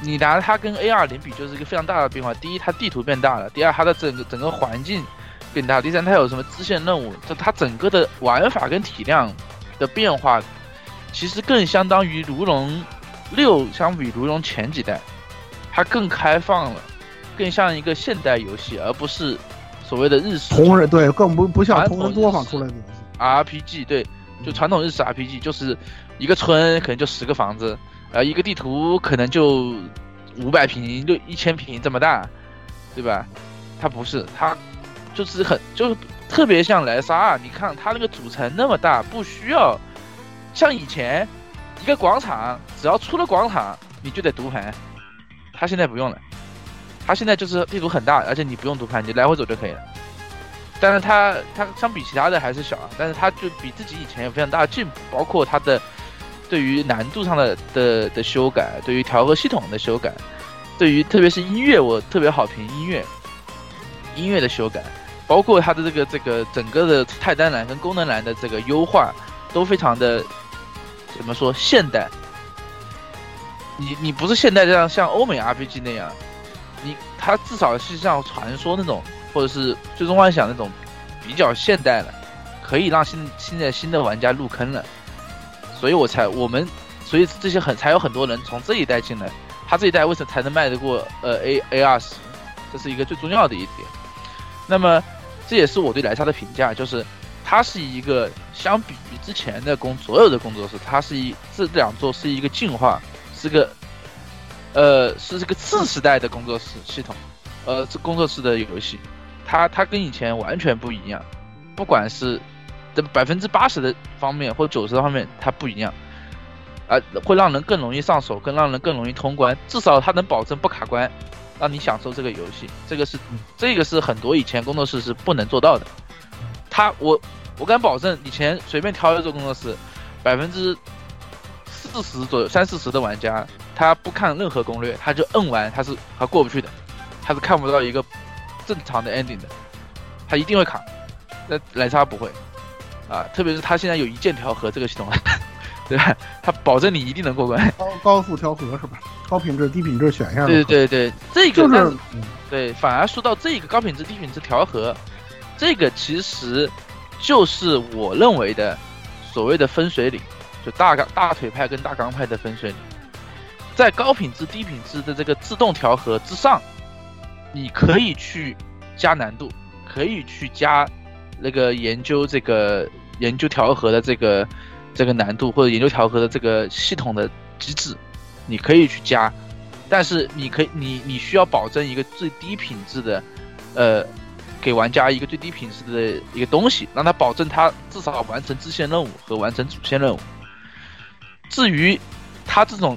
你拿它跟 A 二零比，就是一个非常大的变化。第一，它地图变大了；第二，它的整个整个环境变大；第三，它有什么支线任务，这它整个的玩法跟体量的变化，其实更相当于如龙六，相比如龙前几代，它更开放了，更像一个现代游戏，而不是所谓的日式同人对，更不不像传同人作坊出来的游戏。RPG。对，就传统日式 RPG，就是一个村可能就十个房子，呃，一个地图可能就五百平、六一千平这么大，对吧？它不是，它就是很就特别像莱莎，你看它那个主城那么大，不需要像以前一个广场，只要出了广场你就得读盘，它现在不用了，它现在就是地图很大，而且你不用读盘，你来回走就可以了。但是它它相比其他的还是小啊，但是它就比自己以前有非常大的进步，包括它的对于难度上的的的修改，对于调和系统的修改，对于特别是音乐，我特别好评音乐，音乐的修改，包括它的这个这个整个的菜单栏跟功能栏的这个优化，都非常的怎么说现代。你你不是现代这样像欧美 RPG 那样，你它至少是像传说那种，或者是最终幻想那种比较现代了，可以让新现在新的玩家入坑了。所以我才我们，所以这些很才有很多人从这一代进来，他这一代为什么才能卖得过呃 A A 二十？这是一个最重要的一点。那么这也是我对莱莎的评价，就是它是一个相比于之前的工所有的工作室，它是一这两座是一个进化，是个呃是这个次时代的工作室系统，呃这工作室的游戏，它它跟以前完全不一样，不管是这百分之八十的方面或者九十的方面，它不一样。啊，会让人更容易上手，更让人更容易通关。至少它能保证不卡关，让你享受这个游戏。这个是，这个是很多以前工作室是不能做到的。他，我，我敢保证，以前随便挑一座工作室，百分之四十左右、三四十的玩家，他不看任何攻略，他就摁完，他是他过不去的，他是看不到一个正常的 ending 的，他一定会卡。那莱莎不会，啊，特别是他现在有一键调和这个系统。[laughs] 对吧？他保证你一定能过关。高高速调和是吧？高品质、低品质选一下。对对对，这个就是对，反而说到这个高品质、低品质调和，这个其实就是我认为的所谓的分水岭，就大钢大腿派跟大钢派的分水岭。在高品质、低品质的这个自动调和之上，你可以去加难度，可以去加那个研究这个研究调和的这个。这个难度或者研究调和的这个系统的机制，你可以去加，但是你可以你你需要保证一个最低品质的，呃，给玩家一个最低品质的一个东西，让他保证他至少完成支线任务和完成主线任务。至于他这种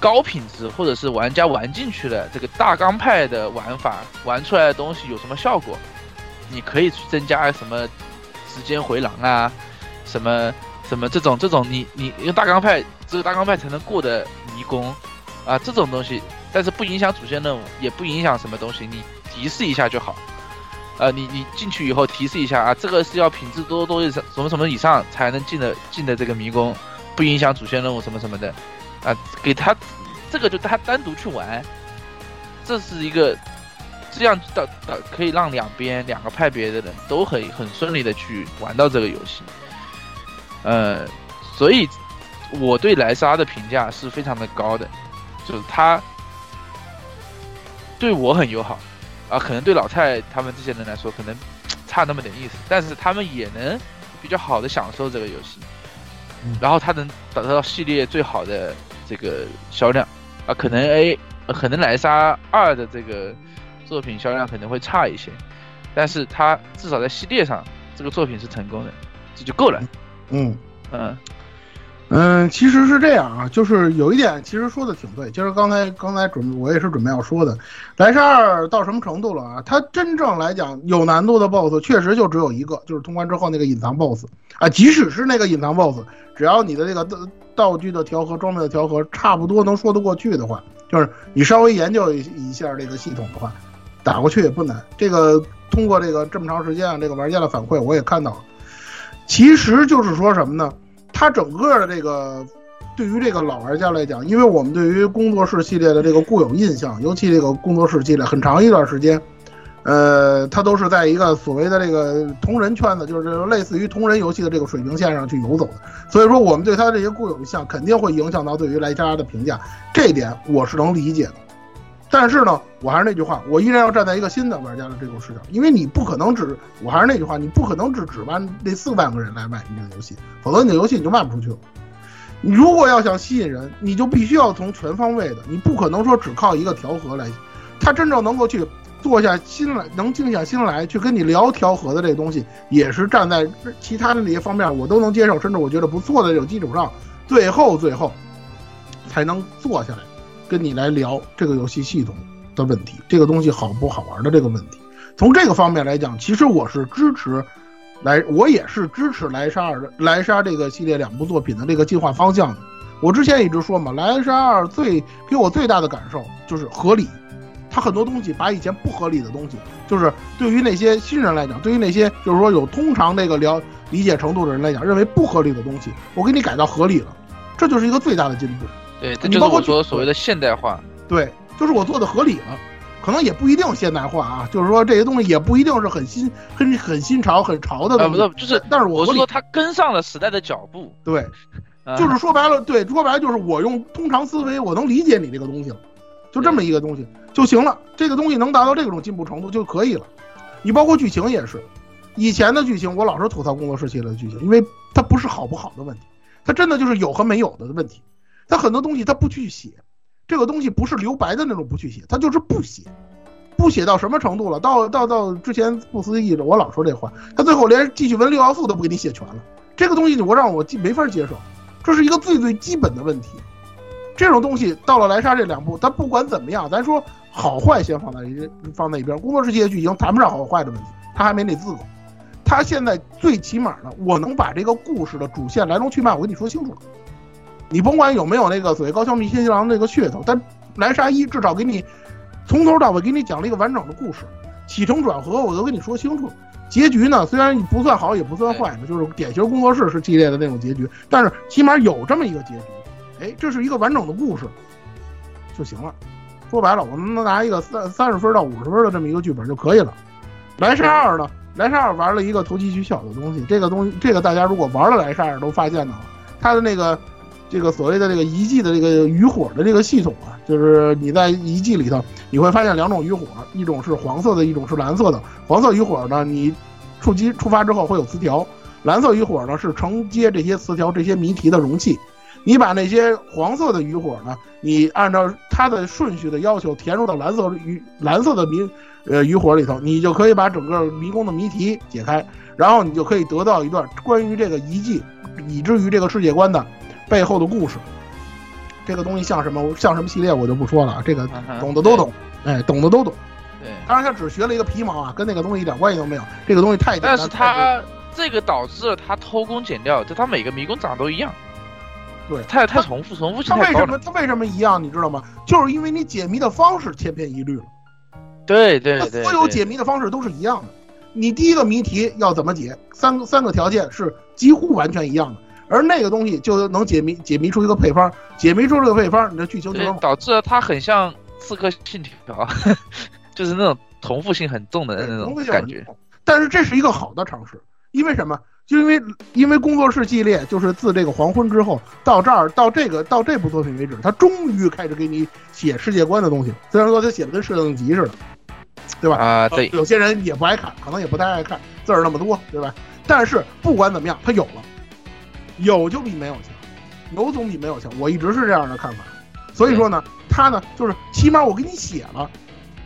高品质或者是玩家玩进去的这个大钢派的玩法，玩出来的东西有什么效果，你可以去增加什么时间回廊啊，什么。什么这种这种你你用大钢派只有大钢派才能过的迷宫，啊这种东西，但是不影响主线任务，也不影响什么东西，你提示一下就好。呃，你你进去以后提示一下啊，这个是要品质多多以什么什么以上才能进的进的这个迷宫，不影响主线任务什么什么的，啊给他这个就他单独去玩，这是一个这样的的可以让两边两个派别的人都很很顺利的去玩到这个游戏。呃，所以我对莱莎的评价是非常的高的，就是他对我很友好啊，可能对老蔡他们这些人来说可能差那么点意思，但是他们也能比较好的享受这个游戏，然后他能达到系列最好的这个销量。啊，可能 A 可能莱莎二的这个作品销量可能会差一些，但是它至少在系列上这个作品是成功的，这就够了。嗯。嗯嗯，其实是这样啊，就是有一点其实说的挺对，就是刚才刚才准我也是准备要说的，莱莎二到什么程度了啊？它真正来讲有难度的 BOSS 确实就只有一个，就是通关之后那个隐藏 BOSS 啊，即使是那个隐藏 BOSS，只要你的这个道道具的调和、装备的调和差不多能说得过去的话，就是你稍微研究一下这个系统的话，打过去也不难。这个通过这个这么长时间啊，这个玩家的反馈我也看到了。其实就是说什么呢？它整个的这个对于这个老玩家来讲，因为我们对于工作室系列的这个固有印象，尤其这个工作室系列，很长一段时间呃，它都是在一个所谓的这个同人圈子，就是类似于同人游戏的这个水平线上去游走的。所以说，我们对它这些固有印象肯定会影响到对于莱莎的评价，这一点我是能理解的。但是呢，我还是那句话，我依然要站在一个新的玩家的这种视角，因为你不可能只，我还是那句话，你不可能只指望那四万个人来买你这个游戏，否则你的游戏你就卖不出去了。你如果要想吸引人，你就必须要从全方位的，你不可能说只靠一个调和来，他真正能够去坐下心来，能静下心来去跟你聊调和的这东西，也是站在其他的那些方面我都能接受，甚至我觉得不错的这种基础上，最后最后才能坐下来。跟你来聊这个游戏系统的问题，这个东西好不好玩的这个问题。从这个方面来讲，其实我是支持莱，我也是支持莱莎二的莱莎这个系列两部作品的这个进化方向的。我之前一直说嘛，莱莎二最给我最大的感受就是合理，它很多东西把以前不合理的东西，就是对于那些新人来讲，对于那些就是说有通常那个了理解程度的人来讲，认为不合理的东西，我给你改到合理了，这就是一个最大的进步。对，这就是我说所谓的现代化。对，就是我做的合理了，可能也不一定现代化啊。就是说这些东西也不一定是很新、很很新潮、很潮的东西。不是，就是，但是我是说它跟上了时代的脚步。对，[laughs] 就是说白了，对，说白了就是我用通常思维，我能理解你这个东西了，就这么一个东西就行了。这个东西能达到这种进步程度就可以了。你包括剧情也是，以前的剧情我老是吐槽工作室系列的剧情，因为它不是好不好的问题，它真的就是有和没有的问题。他很多东西他不去写，这个东西不是留白的那种不去写，他就是不写，不写到什么程度了？到到到之前不思议的，我老说这话，他最后连继续文六要素都不给你写全了，这个东西我让我没法接受，这是一个最最基本的问题。这种东西到了莱莎这两部，他不管怎么样，咱说好坏先放在一放在一边，工作室系列剧情谈不上好坏的问题，他还没那资格。他现在最起码呢，我能把这个故事的主线来龙去脉我跟你说清楚了。你甭管有没有那个所谓高桥弥新郎那个噱头，但莱莎一至少给你从头到尾给你讲了一个完整的故事，起承转合我都跟你说清楚。结局呢，虽然不算好也不算坏，就是典型工作室是系列的那种结局，但是起码有这么一个结局。哎，这是一个完整的故事就行了。说白了，我们能拿一个三三十分到五十分的这么一个剧本就可以了。莱莎二呢，莱莎二玩了一个投机取巧的东西，这个东西这个大家如果玩了莱莎二都发现了，它的那个。这个所谓的这个遗迹的这个余火的这个系统啊，就是你在遗迹里头，你会发现两种余火，一种是黄色的，一种是蓝色的。黄色余火呢，你触击触发之后会有词条；蓝色余火呢，是承接这些词条、这些谜题的容器。你把那些黄色的余火呢，你按照它的顺序的要求填入到蓝色余蓝色的谜呃余火里头，你就可以把整个迷宫的谜题解开，然后你就可以得到一段关于这个遗迹，以至于这个世界观的。背后的故事，这个东西像什么？像什么系列我就不说了。这个懂的都懂，哎，懂的都懂。对，当然他只学了一个皮毛啊，跟那个东西一点关系都没有。这个东西太简单。但是他这个导致了他偷工减料，就他每个迷宫长都一样。对，太太重复，重复性太高。他为什么他为什么一样？你知道吗？就是因为你解谜的方式千篇一律了。对对对。所有解谜的方式都是一样的。你第一个谜题要怎么解？三三个条件是几乎完全一样的。而那个东西就能解谜，解谜出一个配方，解谜出这个配方，你的剧情就能导致它很像《刺客信条》，[laughs] 就是那种重复性很重的那种感觉。但是这是一个好的尝试，因为什么？就因为因为工作室系列就是自这个黄昏之后到这儿到这个到这部作品为止，他终于开始给你写世界观的东西。虽然说他写的跟摄影集似的，对吧？啊，对。有些人也不爱看，可能也不太爱看字儿那么多，对吧？但是不管怎么样，他有了。有就比没有强，有总比没有强，我一直是这样的看法。所以说呢，他呢就是起码我给你写了，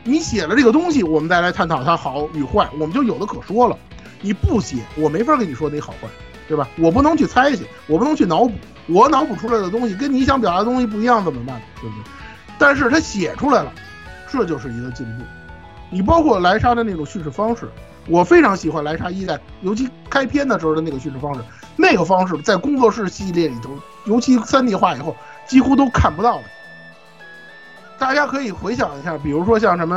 你写了这个东西，我们再来探讨它好与坏，我们就有的可说了。你不写，我没法跟你说那好坏，对吧？我不能去猜去，我不能去脑补，我脑补出来的东西跟你想表达的东西不一样，怎么办？对不对？但是他写出来了，这就是一个进步。你包括莱莎的那种叙事方式，我非常喜欢莱莎一代，尤其开篇的时候的那个叙事方式。那个方式在工作室系列里头，尤其三 D 化以后，几乎都看不到了。大家可以回想一下，比如说像什么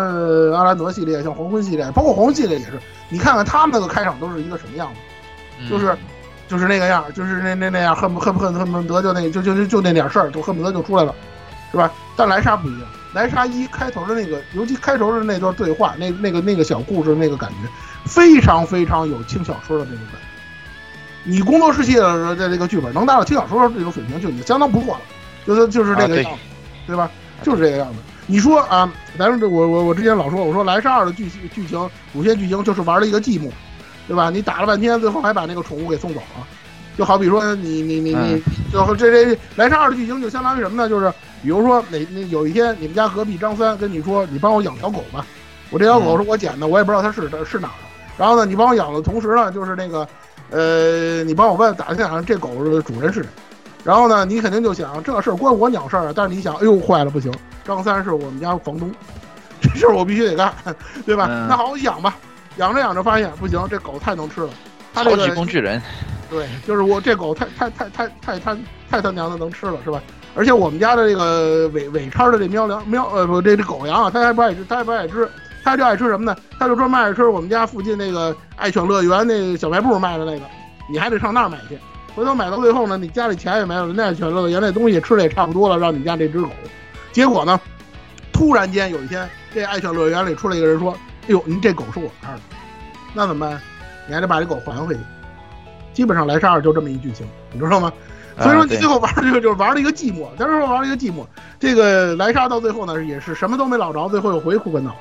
阿兰德系列，像黄昏系列，包括黄昏系列也是，你看看他们那个开场都是一个什么样子，就是就是那个样，就是那那那样，恨不恨不恨恨不得就那就就就就那点事儿，就恨不得就出来了，是吧？但莱莎不一样，莱莎一开头的那个，尤其开头的那段对话，那那个那个小故事那个感觉，非常非常有轻小说的那种感觉。你工作室系的的这个剧本能达到轻小说这种水平，就已经相当不错了。就是就是这个样子，对吧？就是这个样子。你说啊，咱们这我我我之前老说，我说莱莎二的剧剧情主线剧情就是玩了一个寂寞，对吧？你打了半天，最后还把那个宠物给送走了。就好比说你你你你，最后这这莱莎二的剧情就相当于什么呢？就是比如说哪那有一天你们家隔壁张三跟你说，你帮我养条狗吧，我这条狗是我捡的，我也不知道它是是哪儿的。然后呢，你帮我养的同时呢，就是那个呃，你帮我问打听打听这狗的主人是谁。然后呢，你肯定就想这事儿关我鸟事儿啊！但是你想，哎呦坏了，不行，张三是我们家房东，[laughs] 这事儿我必须得干，对吧？那好，养吧，养着养着发现不行，这狗太能吃了，超级工具人。对，就是我这狗太太太太太太太他娘的能吃了，是吧？而且我们家的这个尾尾叉的这喵粮喵呃不这这狗粮啊，它还不爱吃，它还不爱吃，它就爱吃什么呢？他就专门爱吃我们家附近那个爱犬乐园那小卖部卖的那个，你还得上那儿买去。回头买到最后呢，你家里钱也没了，那爱犬乐园那东西吃的也差不多了，让你家这只狗。结果呢，突然间有一天，这爱犬乐园里出来一个人说：“哎呦，您这狗是我这儿的，那怎么办？你还得把这狗还回去。”基本上莱莎二就这么一剧情，你知道吗？所以说你最后玩这个就是玩了一个寂寞，咱说玩了一个寂寞。这个莱莎到最后呢，也是什么都没捞着，最后又回库根岛。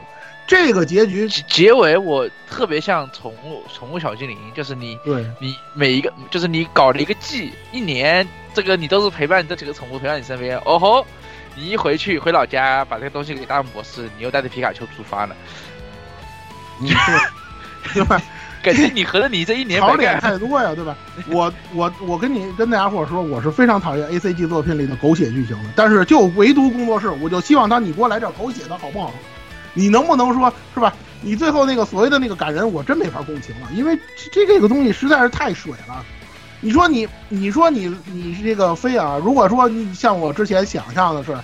这个结局结尾我特别像宠物宠物小精灵，就是你对你每一个就是你搞了一个季一年，这个你都是陪伴这几个宠物陪伴你身边。哦吼，你一回去回老家把这个东西给大博士，你又带着皮卡丘出发了，对吧？[laughs] 感觉你合着你这一年槽点太多呀，对吧？我我我跟你跟大家伙说，我是非常讨厌 A C G 作品里的狗血剧情的，但是就唯独工作室，我就希望他你给我来点狗血的好不好？你能不能说是吧？你最后那个所谓的那个感人，我真没法共情了，因为这这个东西实在是太水了。你说你，你说你，你这个菲啊，如果说你像我之前想象的是，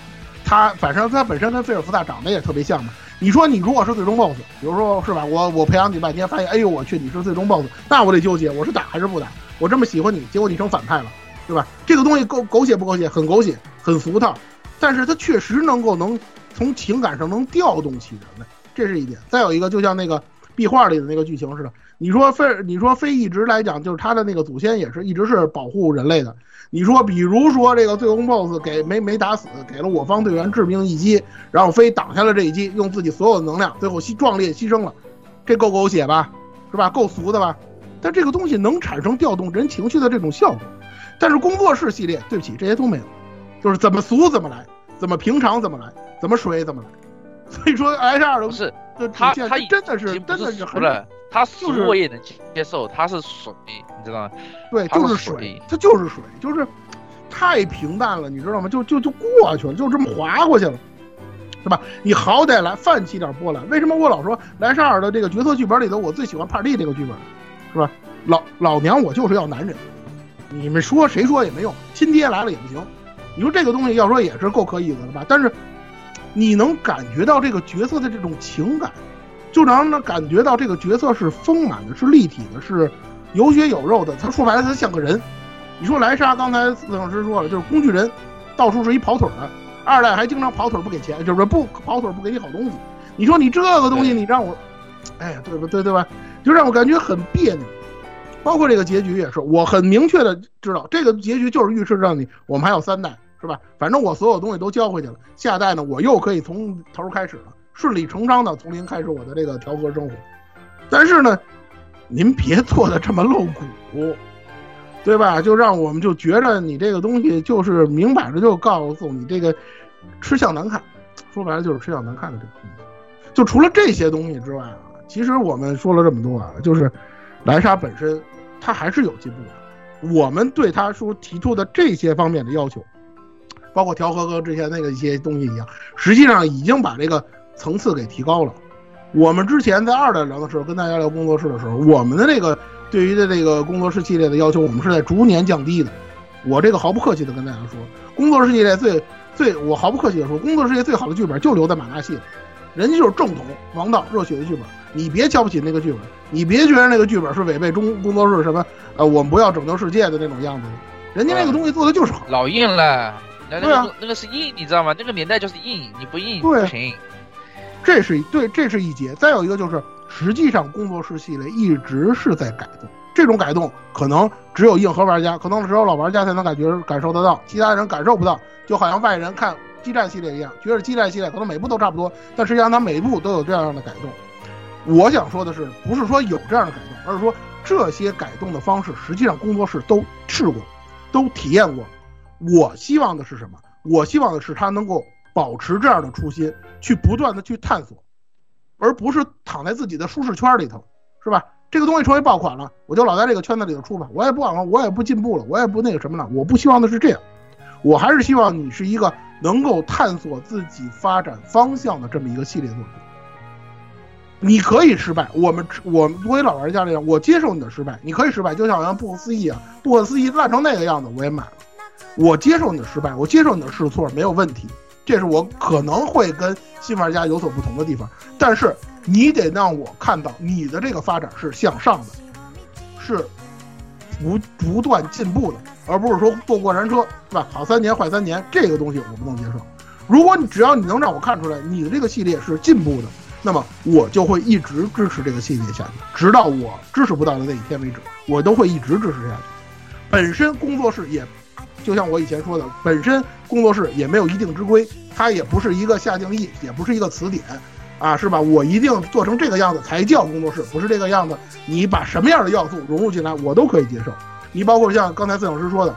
他反正他本身跟菲尔福萨长得也特别像嘛。你说你如果是最终 BOSS，比如说是吧，我我培养你半天，发现哎呦我去你是最终 BOSS，那我得纠结，我是打还是不打？我这么喜欢你，结果你成反派了，对吧？这个东西狗狗血不狗血？很狗血，很俗套，但是它确实能够能。从情感上能调动起人来，这是一点。再有一个，就像那个壁画里的那个剧情似的，你说非你说非一直来讲，就是他的那个祖先也是一直是保护人类的。你说，比如说这个最终 BOSS 给没没打死，给了我方队员致命一击，然后非挡下了这一击，用自己所有的能量，最后牺壮烈牺牲了，这够狗血吧？是吧？够俗的吧？但这个东西能产生调动人情绪的这种效果。但是工作室系列，对不起，这些都没有，就是怎么俗怎么来，怎么平常怎么来。怎么水怎么来，[laughs] 所以说 H 二的不是他他真的是真的是很他俗我也能接受，他是水，你知道吗？对，就是水，它就是水，就是太平淡了，你知道吗？就就就过去了，就这么划过去了，是吧？你好歹来泛起点波澜。为什么我老说莱莎尔的这个角色剧本里头，我最喜欢帕蒂这个剧本，是吧？老老娘我就是要男人，你们说谁说也没用，亲爹来了也不行。你说这个东西要说也是够可以的了吧？但是。你能感觉到这个角色的这种情感，就能让感觉到这个角色是丰满的，是立体的，是有血有肉的。他说白了，他像个人。你说莱莎刚才四老师说了，就是工具人，到处是一跑腿的。二代还经常跑腿不给钱，就是不跑腿不给你好东西。你说你这个东西，你让我，哎呀，对吧对？对吧？就让我感觉很别扭。包括这个结局也是，我很明确的知道，这个结局就是预示着你，我们还有三代。是吧？反正我所有东西都交回去了，下代呢，我又可以从头开始了，顺理成章的从零开始我的这个调和生活。但是呢，您别做的这么露骨，对吧？就让我们就觉着你这个东西就是明摆着就告诉你这个吃相难看，说白了就是吃相难看的这个东西。就除了这些东西之外啊，其实我们说了这么多啊，就是莱莎本身它还是有进步的。我们对他说提出的这些方面的要求。包括调和和之前那个一些东西一样，实际上已经把这个层次给提高了。我们之前在二代聊的时候，跟大家聊工作室的时候，我们的这个对于的这个工作室系列的要求，我们是在逐年降低的。我这个毫不客气的跟大家说，工作室系列最最，我毫不客气的说，工作室系列最好的剧本就留在马纳系，人家就是正统王道热血的剧本，你别瞧不起那个剧本，你别觉得那个剧本是违背中工作室什么呃，我们不要拯救世界的那种样子，人家那个东西做的就是好，老硬了。那那对啊个那个是硬，你知道吗？那个年代就是硬，你不硬不行。这是对，这是一节。再有一个就是，实际上工作室系列一直是在改动，这种改动可能只有硬核玩家，可能只有老玩家才能感觉感受得到，其他人感受不到。就好像外人看激战系列一样，觉得激战系列可能每部都差不多，但实际上它每一部都有这样的改动。我想说的是，不是说有这样的改动，而是说这些改动的方式，实际上工作室都试过，都体验过。我希望的是什么？我希望的是他能够保持这样的初心，去不断的去探索，而不是躺在自己的舒适圈里头，是吧？这个东西成为爆款了，我就老在这个圈子里头出吧，我也不往了，我也不进步了，我也不那个什么了。我不希望的是这样，我还是希望你是一个能够探索自己发展方向的这么一个系列作品。你可以失败，我们我们作为老玩家来讲，我接受你的失败，你可以失败，就像好像不可思议啊，不可思议烂成那个样子，我也买了。我接受你的失败，我接受你的试错，没有问题。这是我可能会跟新玩家有所不同的地方，但是你得让我看到你的这个发展是向上的，是不不断进步的，而不是说坐过山车，是吧？好三年坏三年，这个东西我不能接受。如果你只要你能让我看出来你的这个系列是进步的，那么我就会一直支持这个系列下去，直到我支持不到的那一天为止，我都会一直支持下去。本身工作室也。就像我以前说的，本身工作室也没有一定之规，它也不是一个下定义，也不是一个词典，啊，是吧？我一定做成这个样子才叫工作室，不是这个样子。你把什么样的要素融入进来，我都可以接受。你包括像刚才孙老师说的，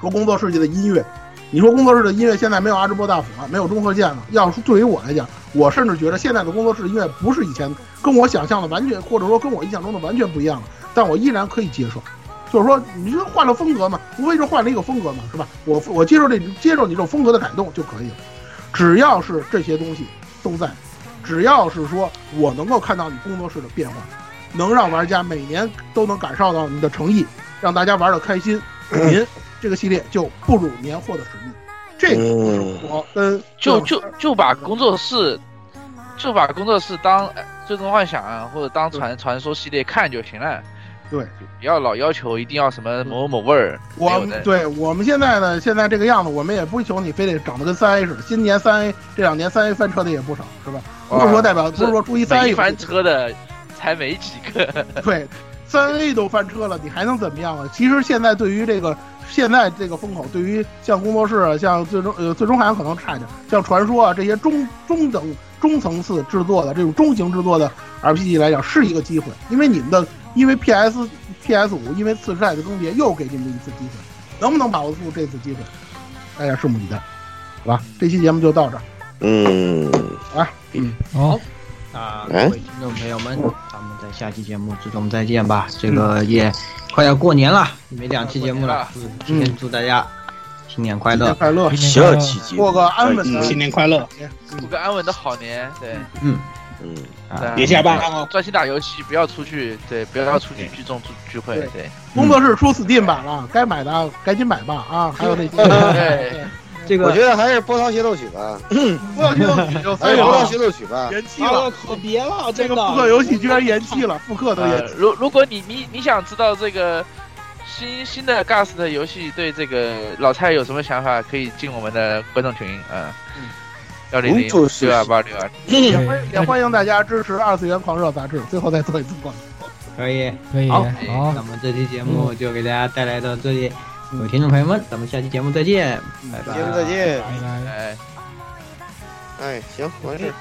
说工作室里的音乐，你说工作室的音乐现在没有阿芝波大辅了，没有中和键了。要是对于我来讲，我甚至觉得现在的工作室音乐不是以前跟我想象的完全，或者说跟我印象中的完全不一样了，但我依然可以接受。就是说，你就换了风格嘛，无非就换了一个风格嘛，是吧？我我接受这接受你这种风格的改动就可以了，只要是这些东西都在，只要是说我能够看到你工作室的变化，能让玩家每年都能感受到你的诚意，让大家玩的开心，[clears throat] 您这个系列就不辱年货的使命。这个是我跟就就就把工作室就把工作室当最终幻想啊或者当传传说系列看就行了。对，不要老要求一定要什么某某味儿。我们对我们现在呢，现在这个样子，我们也不求你非得长得跟三 A 似的。今年三 A 这两年三 A 翻车的也不少，是吧？不是说代表，不是说初一三 A 翻车的才没几个。[laughs] 对，三 A 都翻车了，你还能怎么样啊？其实现在对于这个现在这个风口，对于像工作室啊，像最终呃最终海洋可能差一点，像传说啊这些中中等中层次制作的这种中型制作的 RPG 来讲，是一个机会，因为你们的。因为 PS PS 五因为次世代的更迭又给你们一次机会，能不能把握住这次机会，大家拭目以待，好吧？这期节目就到这儿。嗯，啊，嗯，好，那各位听众朋友们，咱们在下期节目之中再见吧。这个也快要过年了，没两期节目了，提前祝大家新年快乐，快乐，下期节目过个安稳的新年快乐，过个安稳的好年。对，嗯。嗯，别下班。了，专心打游戏，不要出去，对，不要出去聚众聚聚会，对。工作室出 Steam 版了，该买的赶紧买吧啊！还有那些，对，这个我觉得还是波涛协奏曲吧，波涛协奏曲就还是波涛协奏曲吧，延期了，可别了，这个复刻游戏居然延期了，复刻都延期。如如果你你你想知道这个新新的 Gas 的游戏对这个老蔡有什么想法，可以进我们的观众群啊。幺零零六二八六二，[laughs] 也欢也欢迎大家支持《二次元狂热》杂志。最后再做一次广告，可以，可以，好，好，那么这期节目就给大家带来到这里，各位听众朋友们，咱们下期节目再见，拜拜，节目再见，拜拜，哎，哎，行，完事，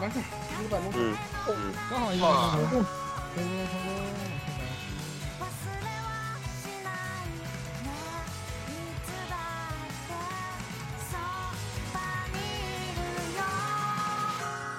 完事，一个半钟，嗯。嗯，刚好一个半钟。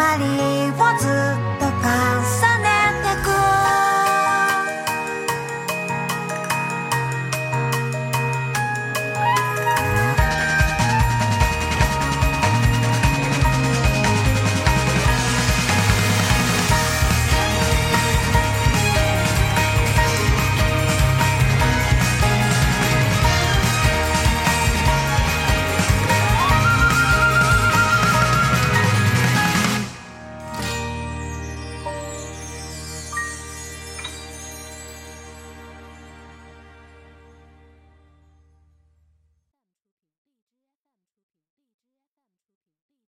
まりをずっと